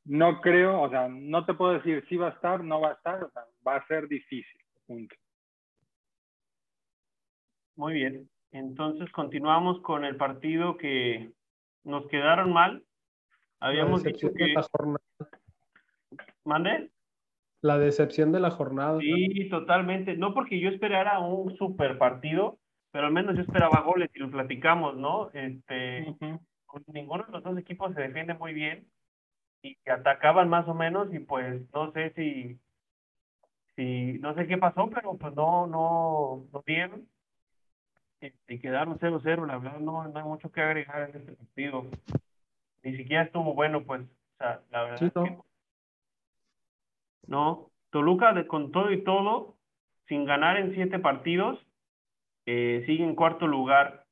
no creo, o sea, no te puedo decir si va a estar, no va a estar, o sea, va a ser difícil, punto. Muy bien, entonces continuamos con el partido que nos quedaron mal. Habíamos dicho que... La jornada. ¿Mande? la decepción de la jornada. Sí, totalmente. No porque yo esperara un super partido, pero al menos yo esperaba goles y lo platicamos, ¿no? Este, ninguno de los dos equipos se defiende muy bien y atacaban más o menos y pues no sé si, si no sé qué pasó, pero pues no, no, no dieron y quedaron 0-0, la verdad no, no hay mucho que agregar en este partido. Ni siquiera estuvo bueno, pues, o sea, la verdad no. Toluca con todo y todo, sin ganar en siete partidos, eh, sigue en cuarto lugar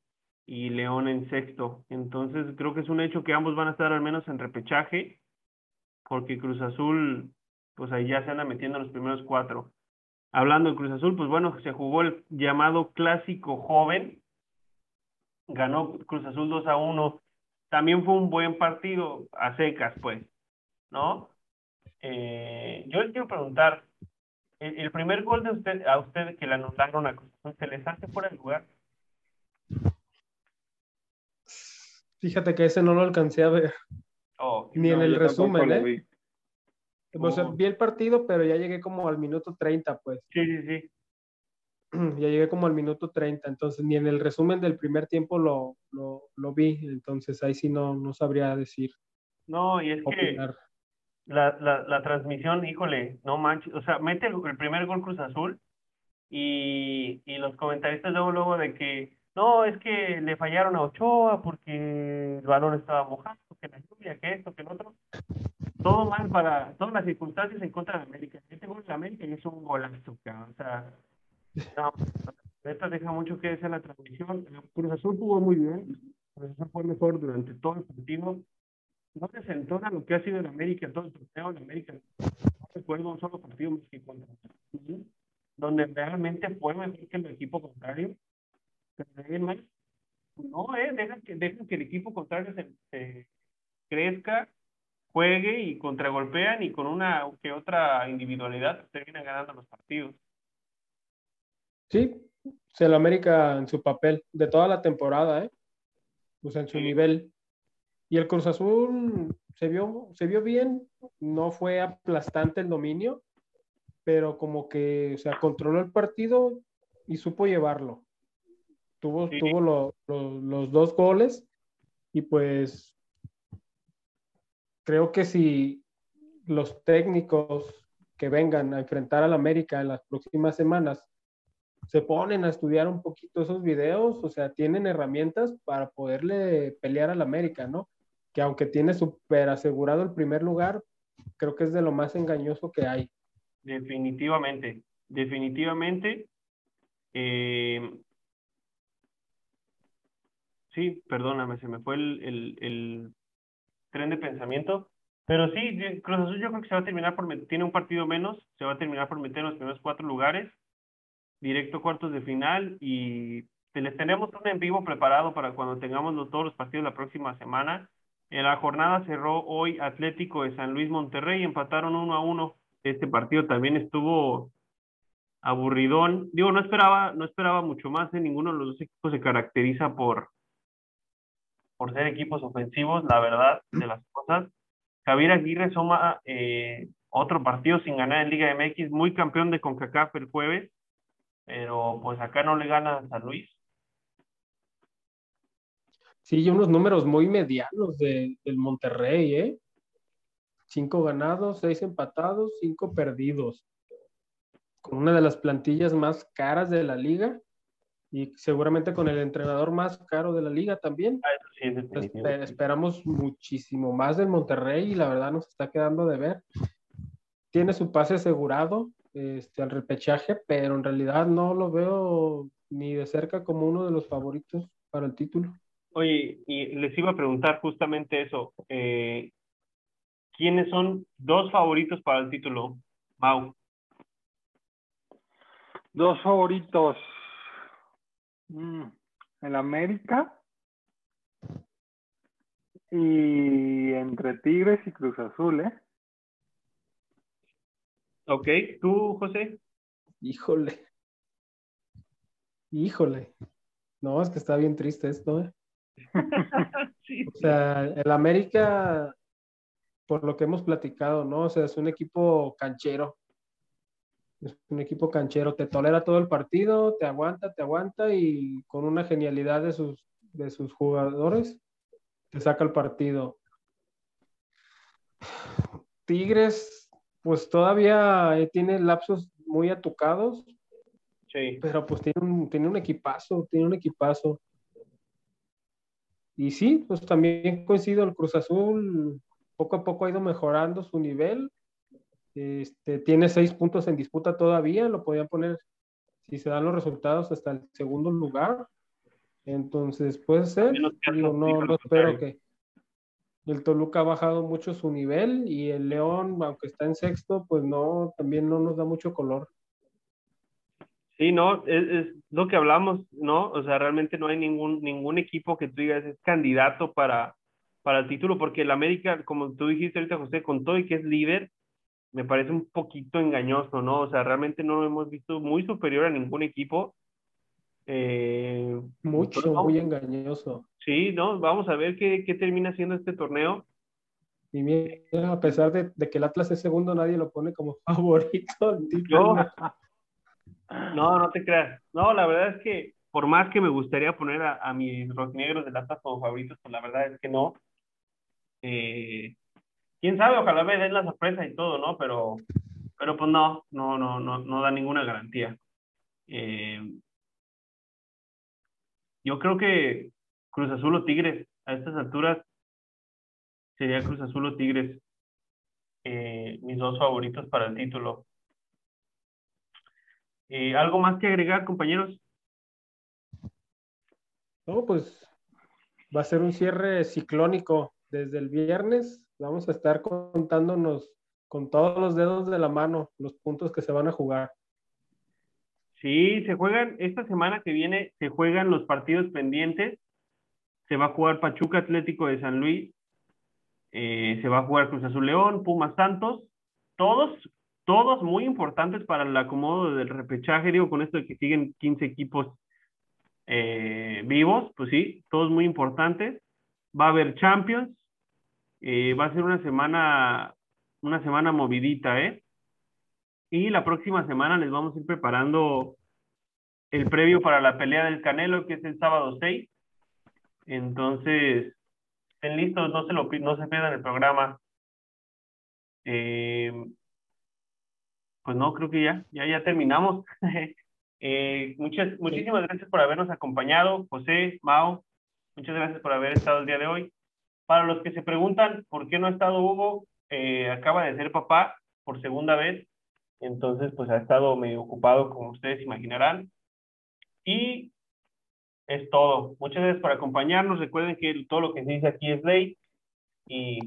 y León en sexto. Entonces creo que es un hecho que ambos van a estar al menos en repechaje, porque Cruz Azul, pues ahí ya se anda metiendo en los primeros cuatro. Hablando de Cruz Azul, pues bueno, se jugó el llamado clásico joven, ganó Cruz Azul 2 a 1. También fue un buen partido a secas, pues, ¿no? Eh, yo les quiero preguntar, el, primer gol de usted, a usted que le anularon a Cruz Azul, ¿se les hace fuera de lugar? Fíjate que ese no lo alcancé a ver. Oh, Ni en el resumen, ¿eh? O sea, vi el partido, pero ya llegué como al minuto 30, pues. Sí, sí, sí. Ya llegué como al minuto 30, entonces ni en el resumen del primer tiempo lo, lo, lo vi, entonces ahí sí no, no sabría decir. No, y es que la, la, la, transmisión, híjole, no manches, o sea, mete el, el, primer gol Cruz Azul y, y los comentaristas luego, luego de que, no, es que le fallaron a Ochoa porque el balón estaba mojado, que la lluvia, que esto, que lo otro todo mal para todas las circunstancias en contra de América. Este gol de América es un golazo, O sea, no, esta deja mucho que decir la transmisión. Cruz Azul jugó muy bien. Cruz Azul fue mejor durante todo el partido. No desentona lo que ha sido el América, todo el torneo en América. No recuerdo un solo partido más que contra donde realmente fue mejor que el equipo contrario. Pero no, eh, dejan que, dejan que el equipo contrario se, se crezca juegue y contragolpean y con una que otra individualidad terminan ganando los partidos. Sí, se el América en su papel de toda la temporada, ¿eh? Pues en su nivel. Y el Cruz Azul se vio, se vio bien, no fue aplastante el dominio, pero como que, o sea, controló el partido y supo llevarlo. Tuvo, tuvo los dos goles y pues creo que si los técnicos que vengan a enfrentar al América en las próximas semanas se ponen a estudiar un poquito esos videos, o sea, tienen herramientas para poderle pelear al América, ¿no? Que aunque tiene súper asegurado el primer lugar, creo que es de lo más engañoso que hay. Definitivamente, definitivamente. Eh, sí, perdóname, se me fue el tren de pensamiento. Pero sí, Cruz Azul yo creo que se va a terminar por tiene un partido menos, se va a terminar por meter en los primeros cuatro lugares, directo cuartos de final y les tenemos un en vivo preparado para cuando tengamos todos los partidos la próxima semana. En la jornada cerró hoy Atlético de San Luis Monterrey, empataron uno a uno. Este partido también estuvo aburridón. Digo, no esperaba, no esperaba mucho más, ¿eh? ninguno de los dos equipos se caracteriza por, por ser equipos ofensivos, la verdad de las cosas. Javier Aguirre suma eh, otro partido sin ganar en Liga MX, muy campeón de CONCACAF el jueves, pero pues acá no le gana a San Luis. Sí, y unos números muy medianos de, del Monterrey, ¿eh? Cinco ganados, seis empatados, cinco perdidos. Con una de las plantillas más caras de la liga y seguramente con el entrenador más caro de la liga también. Ah, esperamos muchísimo más del Monterrey y la verdad nos está quedando de ver. Tiene su pase asegurado este, al repechaje, pero en realidad no lo veo ni de cerca como uno de los favoritos para el título. Oye, y les iba a preguntar justamente eso. Eh, ¿Quiénes son dos favoritos para el título, Mau? Dos favoritos. Mm, el América y entre Tigres y Cruz Azul, ¿eh? Ok, ¿tú, José? Híjole. Híjole. No, es que está bien triste esto, ¿eh? O sea, el América, por lo que hemos platicado, ¿no? O sea, es un equipo canchero. Es un equipo canchero, te tolera todo el partido, te aguanta, te aguanta y con una genialidad de sus, de sus jugadores te saca el partido. Tigres, pues todavía eh, tiene lapsos muy atucados, Sí. pero pues tiene un, tiene un equipazo, tiene un equipazo. Y sí, pues también coincido, el Cruz Azul poco a poco ha ido mejorando su nivel. Este, tiene seis puntos en disputa todavía, lo podían poner, si se dan los resultados, hasta el segundo lugar. Entonces, puede ser, que digo, no, no espero que el Toluca ha bajado mucho su nivel y el León, aunque está en sexto, pues no, también no nos da mucho color. Sí, no, es, es lo que hablamos, ¿no? O sea, realmente no hay ningún, ningún equipo que tú digas es candidato para, para el título, porque el América, como tú dijiste ahorita, José, con todo y que es líder, me parece un poquito engañoso, ¿no? O sea, realmente no lo hemos visto muy superior a ningún equipo. Eh, Mucho, muy engañoso. Sí, no, vamos a ver qué, qué termina siendo este torneo. Y mira, a pesar de, de que el Atlas es segundo, nadie lo pone como favorito. No, no, no te creas. No, la verdad es que por más que me gustaría poner a, a mis rojinegros del Atlas como favoritos, pues la verdad es que no. Eh, quién sabe, ojalá me den la sorpresa y todo, ¿no? Pero, pero pues no, no, no, no, no da ninguna garantía. Eh, yo creo que Cruz Azul o Tigres, a estas alturas, sería Cruz Azul o Tigres, eh, mis dos favoritos para el título. Eh, ¿Algo más que agregar, compañeros? No, pues va a ser un cierre ciclónico. Desde el viernes vamos a estar contándonos con todos los dedos de la mano los puntos que se van a jugar. Sí, se juegan, esta semana que viene se juegan los partidos pendientes. Se va a jugar Pachuca Atlético de San Luis. eh, se va a jugar Cruz Azul León, Pumas Santos. Todos, todos muy importantes para el acomodo del repechaje. Digo, con esto de que siguen 15 equipos eh, vivos, pues sí, todos muy importantes. Va a haber Champions. Eh, va a ser una semana, una semana movidita, ¿eh? Y la próxima semana les vamos a ir preparando el previo para la pelea del Canelo, que es el sábado 6. Entonces, estén listos, no se, lo, no se pierdan el programa. Eh, pues no, creo que ya, ya, ya terminamos. Eh, muchas, muchísimas gracias por habernos acompañado, José, Mao, muchas gracias por haber estado el día de hoy. Para los que se preguntan por qué no ha estado Hugo, eh, acaba de ser papá por segunda vez, entonces pues ha estado medio ocupado, como ustedes imaginarán. Y es todo. Muchas gracias por acompañarnos. Recuerden que todo lo que se dice aquí es ley. Y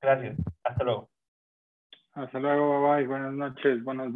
gracias. Hasta luego. Hasta luego, bye bye, buenas noches, buenos